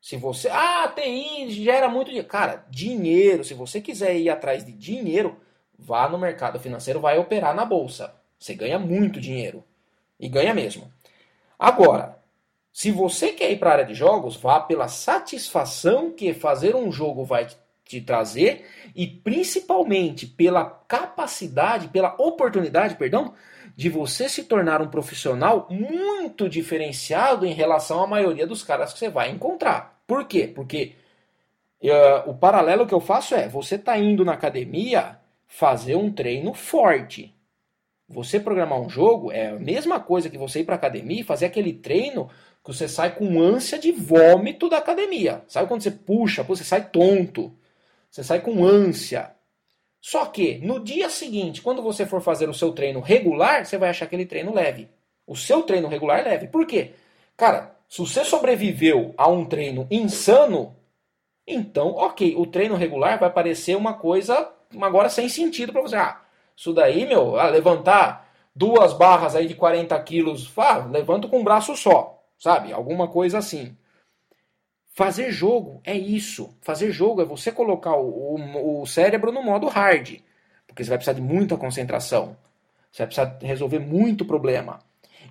Se você, ah, TI gera muito dinheiro. Cara, dinheiro, se você quiser ir atrás de dinheiro, vá no mercado financeiro, vai operar na bolsa. Você ganha muito dinheiro. E ganha mesmo. Agora, Se você quer ir para a área de jogos, vá pela satisfação que fazer um jogo vai te trazer e principalmente pela capacidade, pela oportunidade, perdão, de você se tornar um profissional muito diferenciado em relação à maioria dos caras que você vai encontrar. Por quê? Porque uh, o paralelo que eu faço é: você está indo na academia fazer um treino forte. Você programar um jogo é a mesma coisa que você ir para academia e fazer aquele treino que você sai com ânsia de vômito da academia. Sabe quando você puxa, você sai tonto. Você sai com ânsia. Só que no dia seguinte, quando você for fazer o seu treino regular, você vai achar aquele treino leve. O seu treino regular é leve. Por quê? Cara, se você sobreviveu a um treino insano, então, ok, o treino regular vai parecer uma coisa agora sem sentido para você. Ah, isso daí, meu, ah, levantar duas barras aí de 40 quilos, ah, levanto com um braço só, sabe? Alguma coisa assim. Fazer jogo é isso. Fazer jogo é você colocar o, o, o cérebro no modo hard. Porque você vai precisar de muita concentração. Você vai precisar resolver muito problema.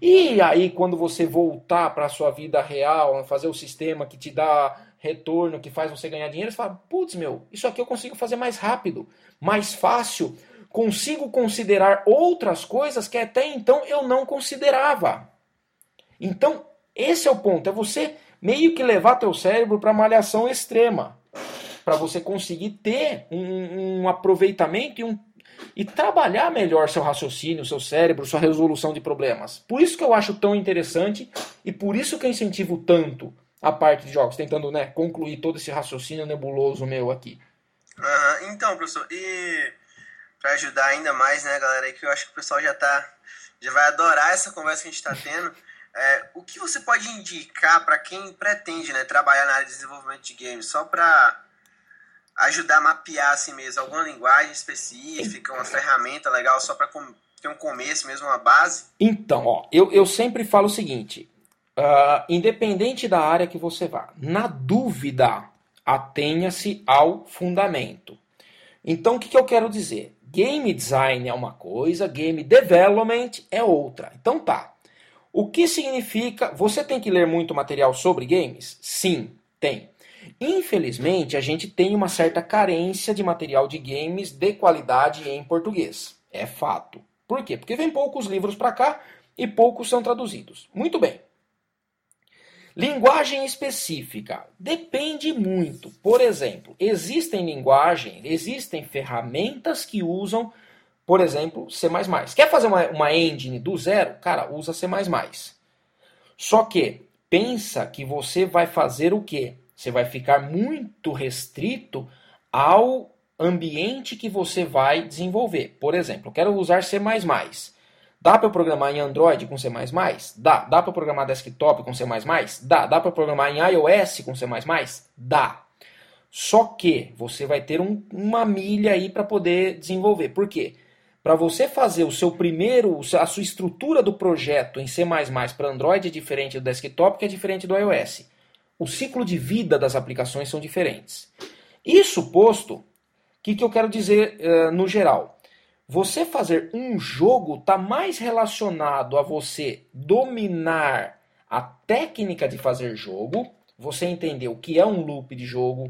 E aí, quando você voltar para a sua vida real, fazer o sistema que te dá retorno, que faz você ganhar dinheiro, você fala: putz, meu, isso aqui eu consigo fazer mais rápido, mais fácil. Consigo considerar outras coisas que até então eu não considerava. Então, esse é o ponto: é você meio que levar teu cérebro para malhação extrema, para você conseguir ter um, um aproveitamento e, um, e trabalhar melhor seu raciocínio, seu cérebro, sua resolução de problemas. Por isso que eu acho tão interessante e por isso que eu incentivo tanto a parte de jogos, tentando né, concluir todo esse raciocínio nebuloso meu aqui. Uhum. Então, professor, e para ajudar ainda mais, né, galera, que eu acho que o pessoal já tá já vai adorar essa conversa que a gente está tendo. É, o que você pode indicar para quem pretende né, trabalhar na área de desenvolvimento de games, só para ajudar a mapear assim mesmo, alguma linguagem específica, uma ferramenta legal só para ter um começo mesmo, uma base? Então, ó, eu, eu sempre falo o seguinte, uh, independente da área que você vá, na dúvida, atenha-se ao fundamento. Então, o que, que eu quero dizer? Game design é uma coisa, game development é outra. Então tá, o que significa. Você tem que ler muito material sobre games? Sim, tem. Infelizmente, a gente tem uma certa carência de material de games de qualidade em português. É fato. Por quê? Porque vem poucos livros para cá e poucos são traduzidos. Muito bem. Linguagem específica depende muito. Por exemplo, existem linguagens, existem ferramentas que usam por exemplo, C++. Quer fazer uma, uma engine do zero? Cara, usa C++. Só que pensa que você vai fazer o quê? Você vai ficar muito restrito ao ambiente que você vai desenvolver. Por exemplo, eu quero usar C++. Dá para programar em Android com C++? Dá. Dá para programar desktop com C++? Dá. Dá para programar em iOS com C++? Dá. Só que você vai ter um, uma milha aí para poder desenvolver. Por quê? Para você fazer o seu primeiro, a sua estrutura do projeto em C++ para Android é diferente do desktop, que é diferente do iOS. O ciclo de vida das aplicações são diferentes. Isso posto, o que, que eu quero dizer uh, no geral? Você fazer um jogo está mais relacionado a você dominar a técnica de fazer jogo, você entender o que é um loop de jogo,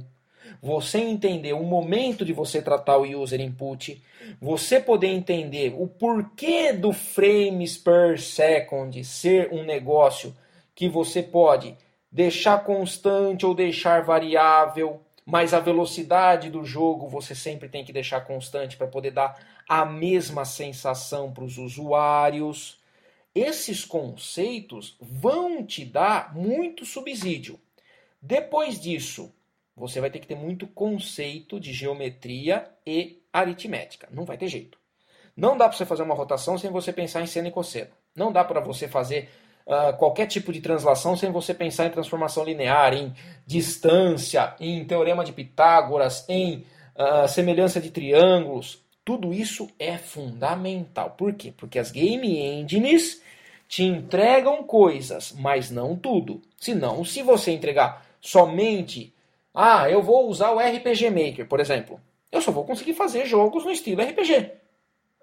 você entender o momento de você tratar o user input, você poder entender o porquê do frames per second ser um negócio que você pode deixar constante ou deixar variável, mas a velocidade do jogo você sempre tem que deixar constante para poder dar a mesma sensação para os usuários. Esses conceitos vão te dar muito subsídio. Depois disso, você vai ter que ter muito conceito de geometria e aritmética. Não vai ter jeito. Não dá para você fazer uma rotação sem você pensar em seno e cosseno. Não dá para você fazer uh, qualquer tipo de translação sem você pensar em transformação linear, em distância, em teorema de Pitágoras, em uh, semelhança de triângulos. Tudo isso é fundamental. Por quê? Porque as game engines te entregam coisas, mas não tudo. Senão, se você entregar somente ah, eu vou usar o RPG Maker, por exemplo. Eu só vou conseguir fazer jogos no estilo RPG.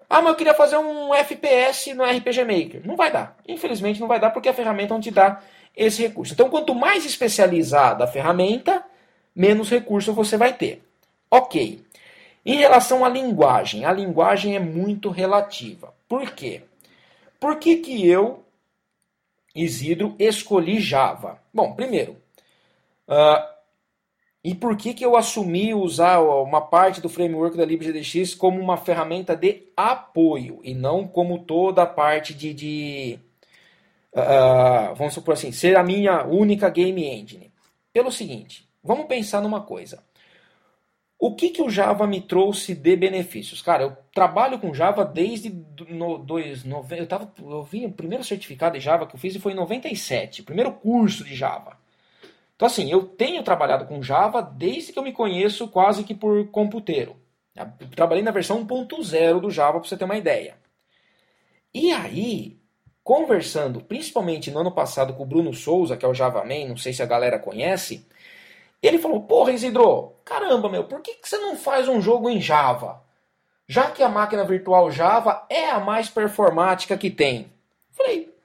Ah, mas eu queria fazer um FPS no RPG Maker. Não vai dar. Infelizmente não vai dar porque a ferramenta não te dá esse recurso. Então, quanto mais especializada a ferramenta, menos recurso você vai ter. Ok. Em relação à linguagem, a linguagem é muito relativa. Por quê? Por que, que eu, Isidro, escolhi Java? Bom, primeiro, uh, e por que, que eu assumi usar uma parte do framework da LibGDX como uma ferramenta de apoio e não como toda a parte de, de uh, vamos supor assim, ser a minha única game engine? Pelo seguinte, vamos pensar numa coisa. O que, que o Java me trouxe de benefícios? Cara, eu trabalho com Java desde no, dois, nove, eu, tava, eu vi o primeiro certificado de Java que eu fiz foi em 97, o primeiro curso de Java. Então, assim, eu tenho trabalhado com Java desde que eu me conheço quase que por computeiro. Eu trabalhei na versão 1.0 do Java, para você ter uma ideia. E aí, conversando, principalmente no ano passado com o Bruno Souza, que é o Java Man, não sei se a galera conhece, ele falou, porra, Isidro, caramba, meu, por que, que você não faz um jogo em Java? Já que a máquina virtual Java é a mais performática que tem. Falei, boa, vou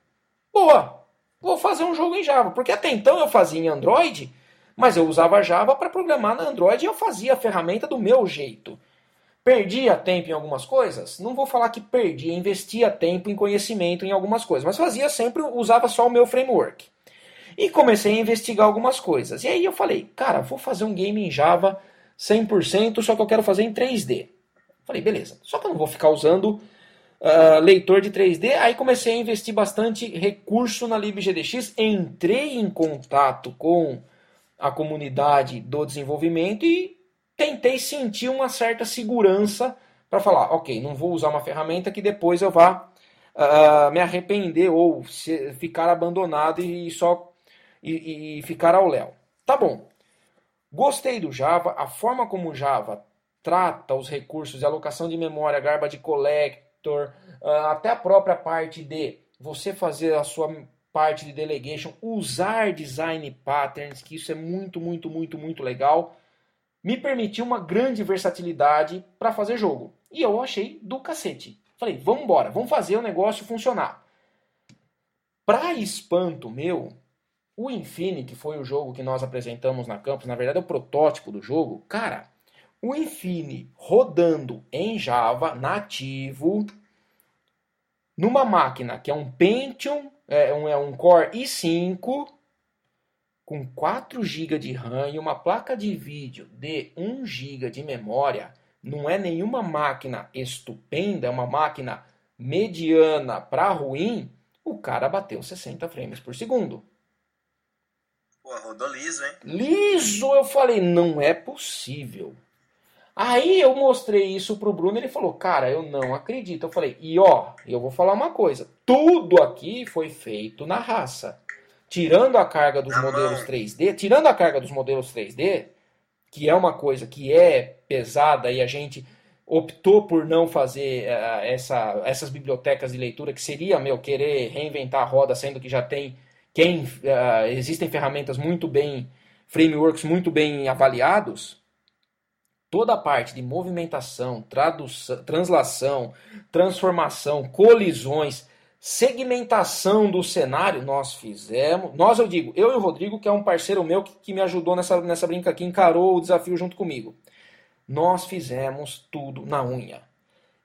fazer um jogo em Java. Porque até então eu fazia em Android, mas eu usava Java para programar na Android e eu fazia a ferramenta do meu jeito. Perdia tempo em algumas coisas? Não vou falar que perdia, investia tempo em conhecimento em algumas coisas, mas fazia sempre, usava só o meu framework. E comecei a investigar algumas coisas. E aí eu falei, cara, vou fazer um game em Java 100%, só que eu quero fazer em 3D. Falei, beleza. Só que eu não vou ficar usando uh, leitor de 3D. Aí comecei a investir bastante recurso na LibGDX, entrei em contato com a comunidade do desenvolvimento e tentei sentir uma certa segurança para falar, ok, não vou usar uma ferramenta que depois eu vá uh, me arrepender ou se, ficar abandonado e só e, e ficar ao léu. Tá bom. Gostei do Java, a forma como o Java trata os recursos de alocação de memória, garbage collect, uh, até a própria parte de você fazer a sua parte de delegation, usar design patterns, que isso é muito, muito, muito, muito legal, me permitiu uma grande versatilidade para fazer jogo. E eu achei do cacete. Falei, vamos embora, vamos fazer o negócio funcionar. Para espanto meu, o Infine, que foi o jogo que nós apresentamos na campus, na verdade é o protótipo do jogo, cara, o Infine rodando em Java nativo numa máquina que é um Pentium, é um, é um Core i5 com 4 GB de RAM e uma placa de vídeo de 1 GB de memória, não é nenhuma máquina estupenda, é uma máquina mediana para ruim, o cara bateu 60 frames por segundo. Pô, rodou liso, hein? Liso! Eu falei, não é possível. Aí eu mostrei isso pro Bruno, ele falou: "Cara, eu não acredito". Eu falei: "E ó, eu vou falar uma coisa. Tudo aqui foi feito na raça. Tirando a carga dos modelos 3D, tirando a carga dos modelos 3D, que é uma coisa que é pesada e a gente optou por não fazer uh, essa, essas bibliotecas de leitura, que seria, meu, querer reinventar a roda, sendo que já tem quem uh, existem ferramentas muito bem, frameworks muito bem avaliados toda a parte de movimentação, tradução, translação, transformação, colisões, segmentação do cenário, nós fizemos. Nós, eu digo, eu e o Rodrigo, que é um parceiro meu que, que me ajudou nessa, nessa brinca aqui, encarou o desafio junto comigo. Nós fizemos tudo na unha.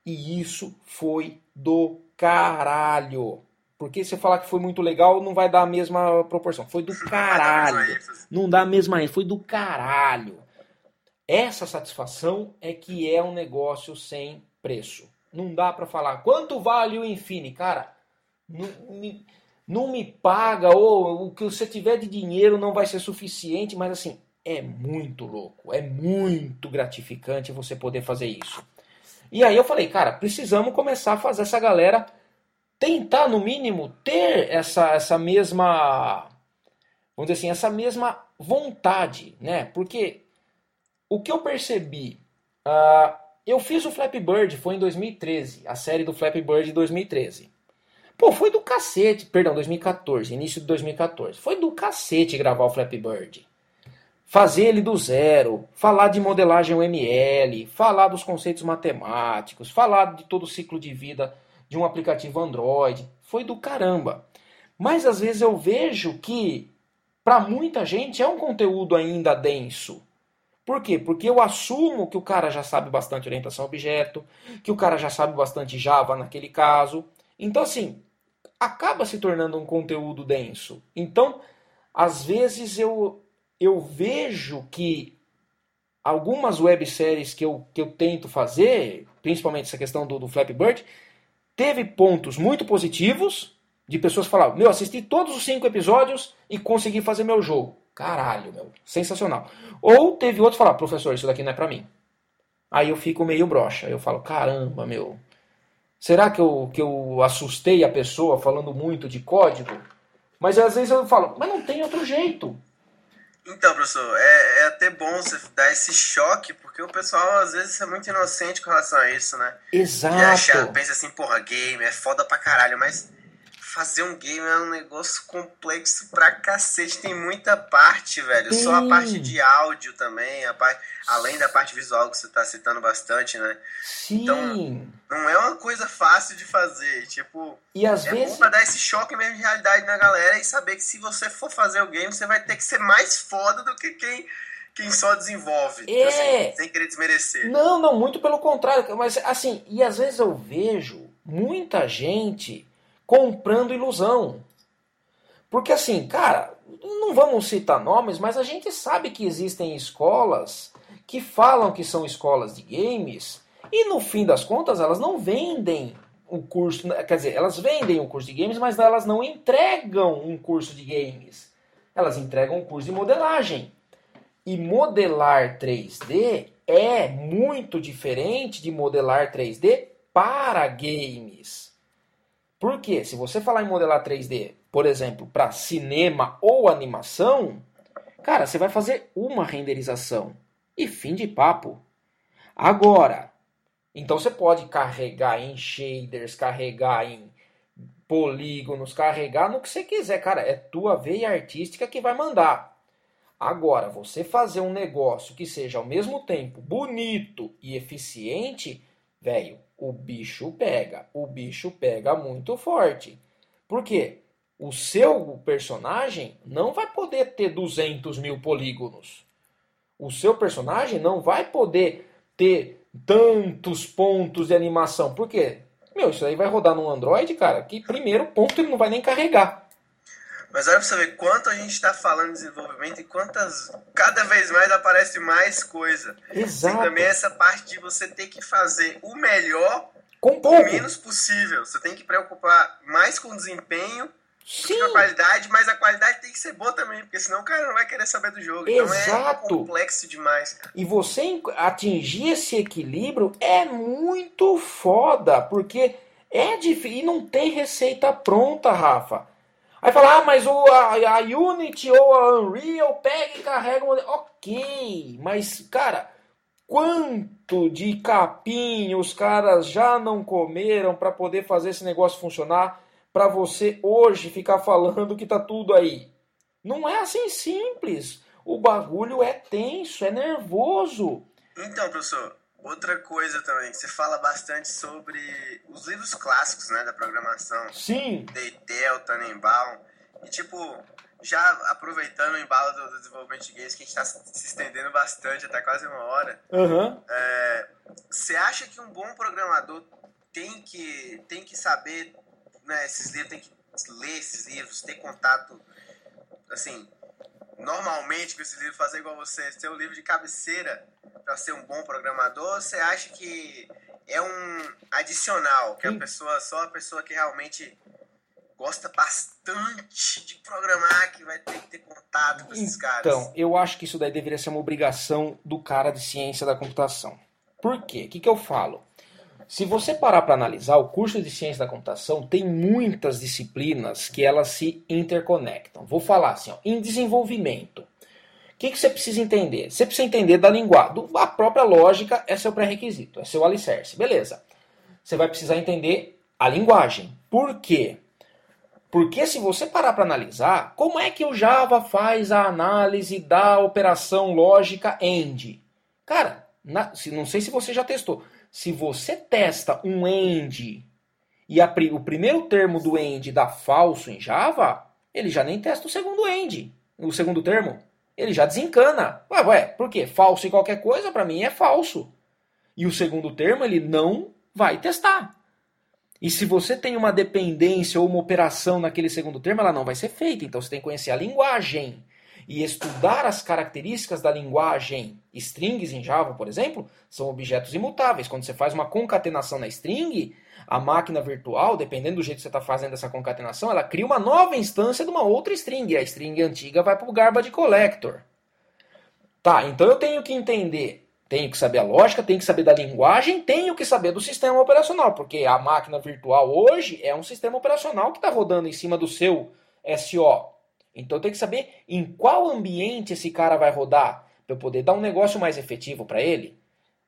E isso foi do caralho. Porque se falar que foi muito legal, não vai dar a mesma proporção. Foi do caralho. Não dá a mesma ênfase. Foi do caralho. Essa satisfação é que é um negócio sem preço. Não dá para falar quanto vale o Infine, cara. Não me, não me paga ou o que você tiver de dinheiro não vai ser suficiente, mas assim é muito louco, é muito gratificante você poder fazer isso. E aí eu falei, cara, precisamos começar a fazer essa galera tentar no mínimo ter essa essa mesma vamos dizer assim, essa mesma vontade, né? Porque o que eu percebi? Uh, eu fiz o Flappy Bird, foi em 2013, a série do Flappy Bird de 2013. Pô, foi do cacete, perdão, 2014, início de 2014. Foi do cacete gravar o Flappy Bird. fazer ele do zero, falar de modelagem UML, falar dos conceitos matemáticos, falar de todo o ciclo de vida de um aplicativo Android. Foi do caramba. Mas às vezes eu vejo que para muita gente é um conteúdo ainda denso. Por quê? Porque eu assumo que o cara já sabe bastante orientação a objeto, que o cara já sabe bastante Java naquele caso. Então, assim, acaba se tornando um conteúdo denso. Então, às vezes eu, eu vejo que algumas webséries que eu, que eu tento fazer, principalmente essa questão do, do Flappy Bird, teve pontos muito positivos de pessoas falar, meu, assisti todos os cinco episódios e consegui fazer meu jogo. Caralho, meu, sensacional. Ou teve outros falar, professor, isso daqui não é para mim. Aí eu fico meio broxa. Eu falo, caramba, meu, será que eu, que eu assustei a pessoa falando muito de código? Mas às vezes eu falo, mas não tem outro jeito. Então, professor, é, é até bom você dar esse choque, porque o pessoal às vezes é muito inocente com relação a isso, né? Exato. E pensa assim, porra, game é foda pra caralho, mas fazer um game é um negócio complexo pra cacete. Tem muita parte, velho. Só a parte de áudio também, a parte, além da parte visual que você tá citando bastante, né? Sim. Então, não é uma coisa fácil de fazer. Tipo, e às é vezes... bom pra dar esse choque mesmo de realidade na galera e saber que se você for fazer o game, você vai ter que ser mais foda do que quem quem só desenvolve. É. assim, sem querer desmerecer. Não, não, muito pelo contrário. Mas assim, e às vezes eu vejo muita gente comprando ilusão. Porque assim, cara, não vamos citar nomes, mas a gente sabe que existem escolas que falam que são escolas de games e no fim das contas elas não vendem o curso, quer dizer, elas vendem o curso de games, mas elas não entregam um curso de games. Elas entregam um curso de modelagem. E modelar 3D é muito diferente de modelar 3D para games. Por quê? Se você falar em modelar 3D, por exemplo, para cinema ou animação, cara, você vai fazer uma renderização e fim de papo. Agora, então você pode carregar em shaders, carregar em polígonos, carregar no que você quiser, cara, é tua veia artística que vai mandar. Agora, você fazer um negócio que seja ao mesmo tempo bonito e eficiente, velho, o bicho pega. O bicho pega muito forte. Por quê? O seu personagem não vai poder ter 200 mil polígonos. O seu personagem não vai poder ter tantos pontos de animação. Por quê? Meu, isso aí vai rodar no Android, cara, que primeiro ponto ele não vai nem carregar. Mas olha pra você ver quanto a gente está falando de desenvolvimento e quantas. Cada vez mais aparece mais coisa. Exato. Tem também essa parte de você ter que fazer o melhor Com o menos possível. Você tem que preocupar mais com o desempenho com a Sim. qualidade, mas a qualidade tem que ser boa também, porque senão o cara não vai querer saber do jogo. Então é Exato. complexo demais. cara. E você atingir esse equilíbrio é muito foda, porque é difícil. E não tem receita pronta, Rafa. Aí fala, ah, mas o, a, a Unity ou a Unreal pega e carrega o modelo. Ok, mas, cara, quanto de capim os caras já não comeram para poder fazer esse negócio funcionar? Para você hoje ficar falando que tá tudo aí. Não é assim simples. O bagulho é tenso, é nervoso. Então, professor, outra coisa também, você fala bastante sobre os livros clássicos né, da programação. Sim, Deitel, Tannenbaum. E tipo, já aproveitando o embalo do, do desenvolvimento de games, que a gente está se estendendo bastante, até quase uma hora. aham. é, Você acha que um bom programador tem que, tem que saber né, esses livros, tem que ler esses livros, ter contato, assim, normalmente com esses livros, fazer igual você, ter o livro de cabeceira para ser um bom programador? Ou você acha que é um adicional, que a Sim. pessoa, só a pessoa que realmente gosta bastante de programar que vai ter que ter contato com esses caras? Então, eu acho que isso daí deveria ser uma obrigação do cara de ciência da computação. Por quê? O que, que eu falo? Se você parar para analisar, o curso de ciência da computação tem muitas disciplinas que elas se interconectam. Vou falar assim, ó, em desenvolvimento. O que, que você precisa entender? Você precisa entender da linguagem. A própria lógica é seu pré-requisito, é seu alicerce. Beleza. Você vai precisar entender a linguagem. Por quê? Porque se você parar para analisar, como é que o Java faz a análise da operação lógica AND? Cara, na, se, não sei se você já testou. Se você testa um AND e a, o primeiro termo do AND dá falso em Java, ele já nem testa o segundo AND, o segundo termo. Ele já desencana. Ué, ué, por quê? Falso em qualquer coisa, para mim, é falso. E o segundo termo, ele não vai testar. E se você tem uma dependência ou uma operação naquele segundo termo, ela não vai ser feita. Então você tem que conhecer a linguagem e estudar as características da linguagem. Strings em Java, por exemplo, são objetos imutáveis. Quando você faz uma concatenação na string, a máquina virtual, dependendo do jeito que você está fazendo essa concatenação, ela cria uma nova instância de uma outra string. E a string antiga vai para o garbage collector. Tá, então eu tenho que entender tenho que saber a lógica, tenho que saber da linguagem, tenho que saber do sistema operacional, porque a máquina virtual hoje é um sistema operacional que está rodando em cima do seu SO. Então tem que saber em qual ambiente esse cara vai rodar para eu poder dar um negócio mais efetivo para ele.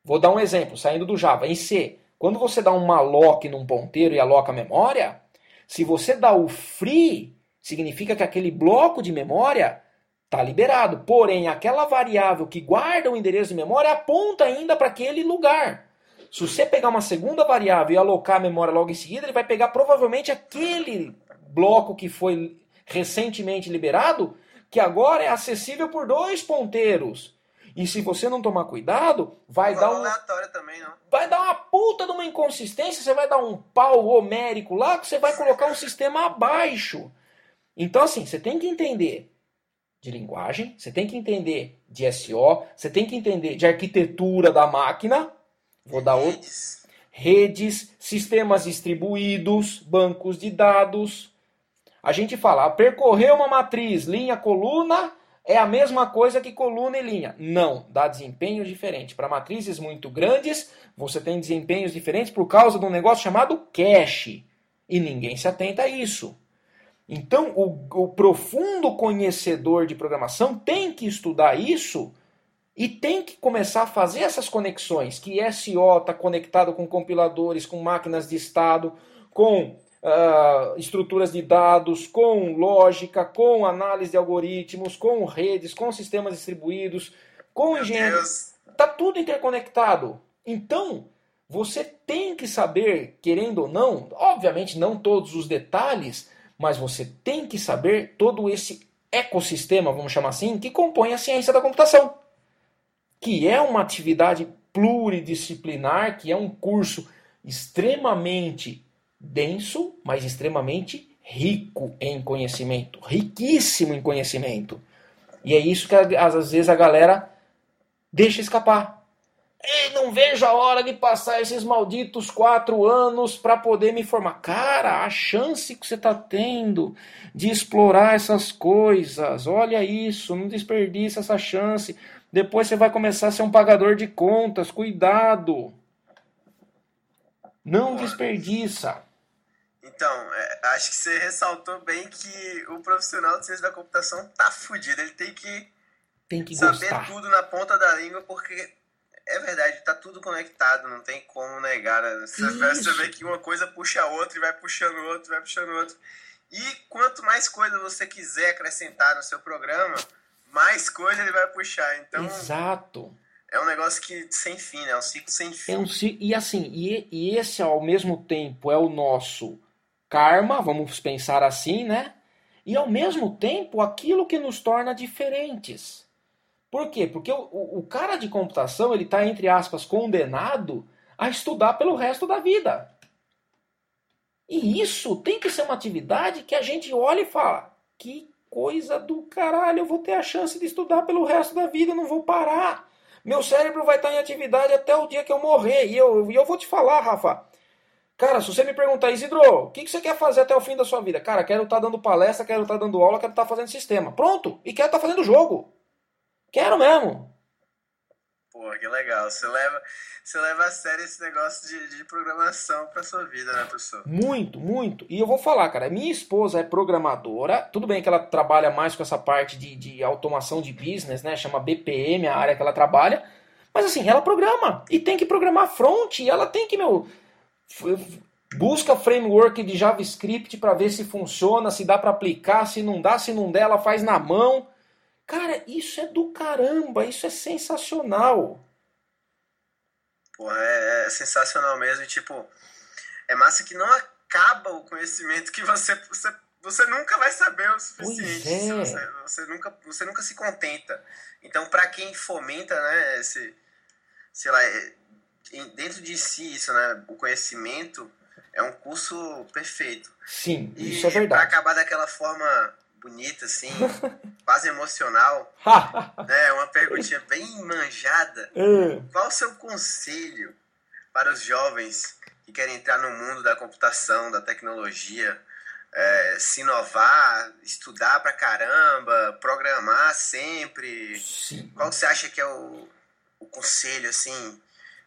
Vou dar um exemplo, saindo do Java. Em C, quando você dá um malloc num ponteiro e aloca memória, se você dá o free, significa que aquele bloco de memória está liberado. Porém, aquela variável que guarda o endereço de memória aponta ainda para aquele lugar. Se você pegar uma segunda variável e alocar a memória logo em seguida, ele vai pegar provavelmente aquele bloco que foi recentemente liberado, que agora é acessível por dois ponteiros. E se você não tomar cuidado, vai dar um. Também, vai dar uma puta de uma inconsistência, você vai dar um pau homérico lá que você vai colocar um sistema abaixo. Então, assim, você tem que entender de linguagem, você tem que entender de SO, você tem que entender de arquitetura da máquina. Vou dar outros. Redes, sistemas distribuídos, bancos de dados, a gente fala, percorrer uma matriz linha coluna é a mesma coisa que coluna e linha. Não, dá desempenho diferente. Para matrizes muito grandes, você tem desempenhos diferentes por causa de um negócio chamado cache. E ninguém se atenta a isso. Então, o, o profundo conhecedor de programação tem que estudar isso e tem que começar a fazer essas conexões, que SO está conectado com compiladores, com máquinas de estado, com uh, estruturas de dados, com lógica, com análise de algoritmos, com redes, com sistemas distribuídos, com engenharia. Está tudo interconectado. Então, você tem que saber, querendo ou não, obviamente não todos os detalhes, mas você tem que saber todo esse ecossistema, vamos chamar assim, que compõe a ciência da computação, que é uma atividade pluridisciplinar, que é um curso extremamente denso, mas extremamente rico em conhecimento, riquíssimo em conhecimento. E é isso que às vezes a galera deixa escapar. Não vejo a hora de passar esses malditos quatro anos para poder me formar. Cara, a chance que você está tendo de explorar essas coisas, olha isso, não desperdice essa chance. Depois você vai começar a ser um pagador de contas, cuidado. Não desperdiça. Então, é, acho que você ressaltou bem que o profissional de ciência da computação tá fudido. Ele tem que, tem que saber gostar. tudo na ponta da língua, porque é verdade, tá tudo conectado, não tem como negar. Né? Você, vê que uma coisa puxa a outra e vai puxando outro, vai puxando outro. E quanto mais coisa você quiser acrescentar no seu programa, mais coisa ele vai puxar. Então, Exato. É um negócio que sem fim, né? É um ciclo sem fim. É um, e assim, e, e esse ao mesmo tempo é o nosso karma, vamos pensar assim, né? E ao mesmo tempo aquilo que nos torna diferentes. Por quê? Porque o, o cara de computação ele está, entre aspas, condenado a estudar pelo resto da vida. E isso tem que ser uma atividade que a gente olha e fala: que coisa do caralho, eu vou ter a chance de estudar pelo resto da vida, não vou parar. Meu cérebro vai estar em atividade até o dia que eu morrer. E eu, e eu vou te falar, Rafa, Cara, se você me perguntar, Isidro, o que, que você quer fazer até o fim da sua vida? Cara, quero estar tá dando palestra, quero estar tá dando aula, quero estar tá fazendo sistema. Pronto! E quero estar fazendo jogo. Quero mesmo. Pô, que legal. Você leva, você leva a sério esse negócio de, de programação pra sua vida, né, professor? Muito, muito. E eu vou falar, cara, minha esposa é programadora. Tudo bem que ela trabalha mais com essa parte de, de automação de business, né? Chama BPM, a área que ela trabalha. Mas assim, ela programa. E tem que programar front. E ela tem que, meu Busca framework de JavaScript para ver se funciona, se dá para aplicar, se não dá, se não der, ela faz na mão. Cara, isso é do caramba, isso é sensacional. Pô, é, é sensacional mesmo, tipo, é massa que não acaba o conhecimento que você, você, você nunca vai saber o suficiente. É. Você, você, nunca, você nunca se contenta. Então, para quem fomenta, né, esse, sei lá, é, dentro de si isso, né, o conhecimento é um curso perfeito. Sim, e isso é verdade. Pra acabar daquela forma bonita, assim, (laughs) quase emocional, né? Uma perguntinha bem manjada. É. (laughs) Qual o seu conselho para os jovens que querem entrar no mundo da computação, da tecnologia, é, se inovar, estudar pra caramba, programar sempre? Sim. Qual você acha que é o, o conselho, assim,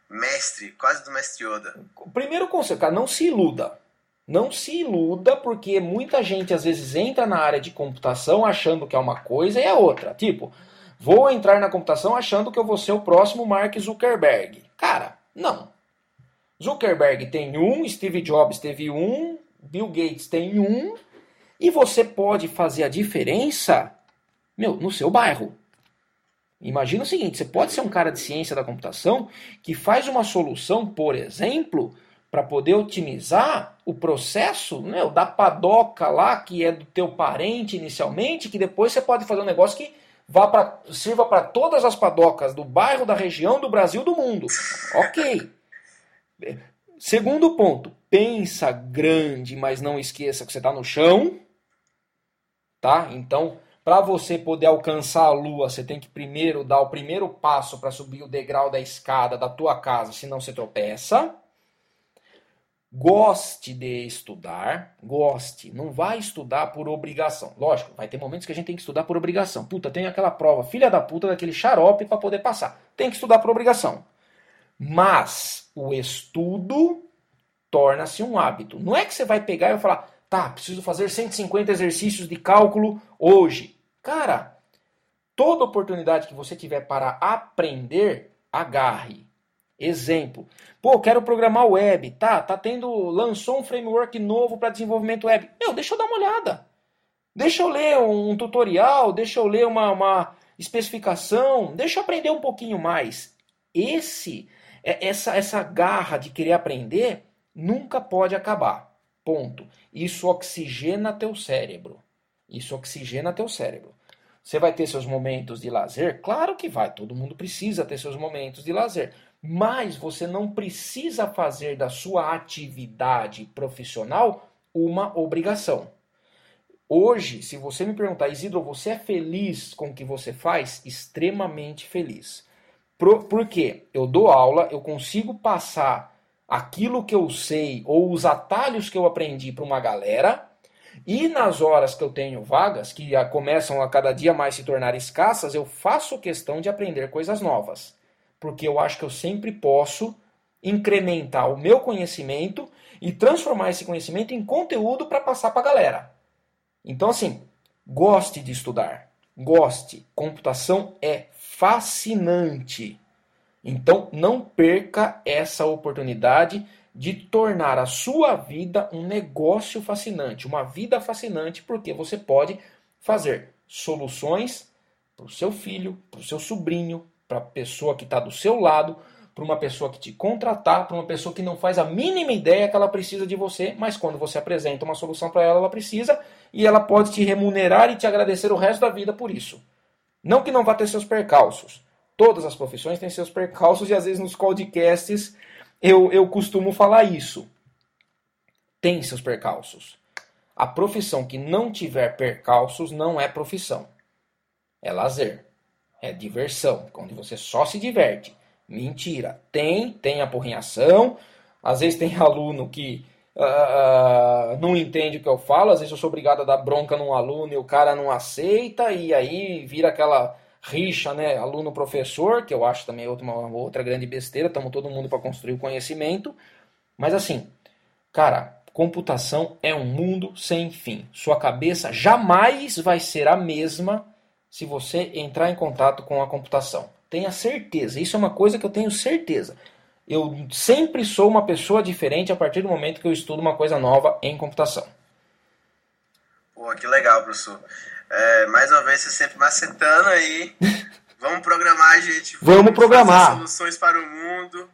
mestre, quase do mestre Yoda? Primeiro conselho, cara, não se iluda. Não se iluda, porque muita gente às vezes entra na área de computação achando que é uma coisa e é outra. Tipo, vou entrar na computação achando que eu vou ser o próximo Mark Zuckerberg. Cara, não. Zuckerberg tem um, Steve Jobs teve um, Bill Gates tem um, e você pode fazer a diferença, meu, no seu bairro. Imagina o seguinte: você pode ser um cara de ciência da computação que faz uma solução, por exemplo, para poder otimizar o processo né, da padoca lá, que é do teu parente inicialmente, que depois você pode fazer um negócio que vá pra, sirva para todas as padocas do bairro, da região, do Brasil, do mundo. Ok. Segundo ponto, pensa grande, mas não esqueça que você está no chão. Tá? Então, para você poder alcançar a lua, você tem que primeiro dar o primeiro passo para subir o degrau da escada da tua casa, senão você tropeça. Goste de estudar, goste. Não vai estudar por obrigação. Lógico, vai ter momentos que a gente tem que estudar por obrigação. Puta, tem aquela prova, filha da puta, daquele xarope para poder passar. Tem que estudar por obrigação. Mas o estudo torna-se um hábito. Não é que você vai pegar e falar, tá, preciso fazer 150 exercícios de cálculo hoje. Cara, toda oportunidade que você tiver para aprender, agarre. Exemplo. Pô, quero programar web. Tá, tá tendo. Lançou um framework novo para desenvolvimento web. Meu, deixa eu dar uma olhada. Deixa eu ler um tutorial, deixa eu ler uma, uma especificação, deixa eu aprender um pouquinho mais. Esse, essa, essa garra de querer aprender nunca pode acabar. Ponto. Isso oxigena teu cérebro. Isso oxigena teu cérebro. Você vai ter seus momentos de lazer? Claro que vai. Todo mundo precisa ter seus momentos de lazer. Mas você não precisa fazer da sua atividade profissional uma obrigação. Hoje, se você me perguntar, Isidro, você é feliz com o que você faz? Extremamente feliz. Por quê? Eu dou aula, eu consigo passar aquilo que eu sei ou os atalhos que eu aprendi para uma galera, e nas horas que eu tenho vagas, que começam a cada dia mais se tornar escassas, eu faço questão de aprender coisas novas porque eu acho que eu sempre posso incrementar o meu conhecimento e transformar esse conhecimento em conteúdo para passar para a galera. Então, assim, goste de estudar. Goste. Computação é fascinante. Então, não perca essa oportunidade de tornar a sua vida um negócio fascinante, uma vida fascinante, porque você pode fazer soluções para o seu filho, para o seu sobrinho, para a pessoa que está do seu lado, para uma pessoa que te contratar, para uma pessoa que não faz a mínima ideia que ela precisa de você, mas quando você apresenta uma solução para ela, ela precisa e ela pode te remunerar e te agradecer o resto da vida por isso. Não que não vá ter seus percalços. Todas as profissões têm seus percalços e às vezes nos podcasts eu, eu costumo falar isso. Tem seus percalços. A profissão que não tiver percalços não é profissão. É lazer é diversão, onde você só se diverte. Mentira. Tem, tem apurrinhação. Às vezes tem aluno que uh, não entende o que eu falo. Às vezes eu sou obrigado a dar bronca num aluno e o cara não aceita. E aí vira aquela rixa, né? Aluno-professor, que eu acho também uma outra grande besteira. Estamos todo mundo para construir o conhecimento. Mas assim, cara, computação é um mundo sem fim. Sua cabeça jamais vai ser a mesma se você entrar em contato com a computação. Tenha certeza, isso é uma coisa que eu tenho certeza. Eu sempre sou uma pessoa diferente a partir do momento que eu estudo uma coisa nova em computação. Pô, que legal, professor. É, mais uma vez, você sempre macetando aí. (laughs) Vamos programar, gente. Vamos, Vamos programar. soluções para o mundo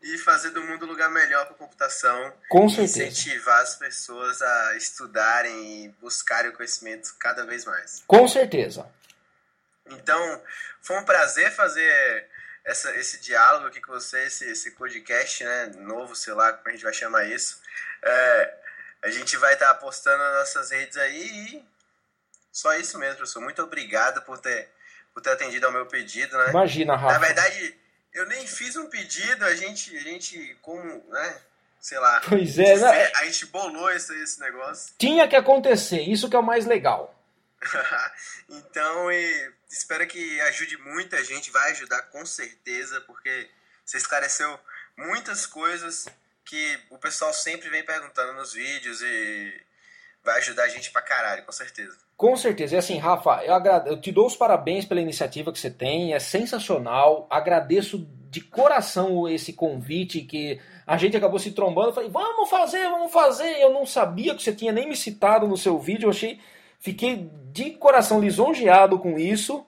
e fazer do mundo um lugar melhor para a computação. Com certeza. Incentivar as pessoas a estudarem e buscarem o conhecimento cada vez mais. Com certeza. Então, foi um prazer fazer essa, esse diálogo aqui com você, esse, esse podcast, né? Novo, sei lá como a gente vai chamar isso. É, a gente vai estar tá postando nas nossas redes aí e só isso mesmo, professor. Muito obrigado por ter, por ter atendido ao meu pedido, né? Imagina, Rafa. Na verdade, eu nem fiz um pedido, a gente, a gente como, né? Sei lá. Pois é, né? A gente bolou esse, esse negócio. Tinha que acontecer, isso que é o mais legal. (laughs) então, espero que ajude muita gente, vai ajudar com certeza, porque você esclareceu muitas coisas que o pessoal sempre vem perguntando nos vídeos e vai ajudar a gente pra caralho, com certeza. Com certeza. E assim, Rafa, eu, agrade... eu te dou os parabéns pela iniciativa que você tem, é sensacional. Agradeço de coração esse convite que a gente acabou se trombando. Falei, vamos fazer, vamos fazer. Eu não sabia que você tinha nem me citado no seu vídeo, eu achei Fiquei de coração lisonjeado com isso.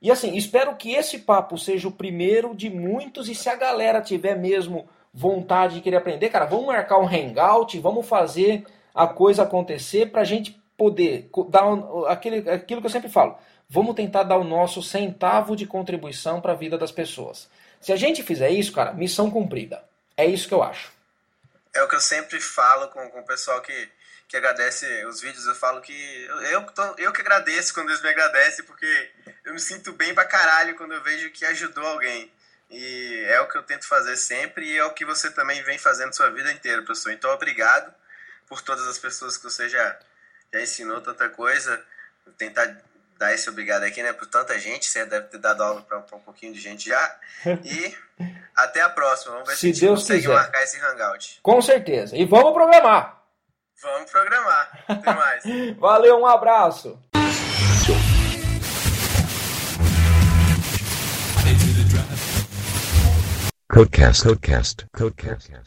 E assim, espero que esse papo seja o primeiro de muitos. E se a galera tiver mesmo vontade de querer aprender, cara, vamos marcar um hangout, vamos fazer a coisa acontecer para a gente poder dar aquele, aquilo que eu sempre falo. Vamos tentar dar o nosso centavo de contribuição para a vida das pessoas. Se a gente fizer isso, cara, missão cumprida. É isso que eu acho. É o que eu sempre falo com, com o pessoal que que agradece os vídeos, eu falo que eu, eu, eu que agradeço quando eles me agradecem, porque eu me sinto bem pra caralho quando eu vejo que ajudou alguém. E é o que eu tento fazer sempre e é o que você também vem fazendo sua vida inteira, professor. Então, obrigado por todas as pessoas que você já, já ensinou tanta coisa. Vou tentar dar esse obrigado aqui, né, por tanta gente. Você deve ter dado aula para um pouquinho de gente já. (laughs) E até a próxima. Vamos ver se, se a gente Deus consegue quiser. marcar esse hangout. Com certeza. E vamos programar. Vamos programar. Até (laughs) mais. Valeu, um abraço. Codecast, Codecast, Codecast.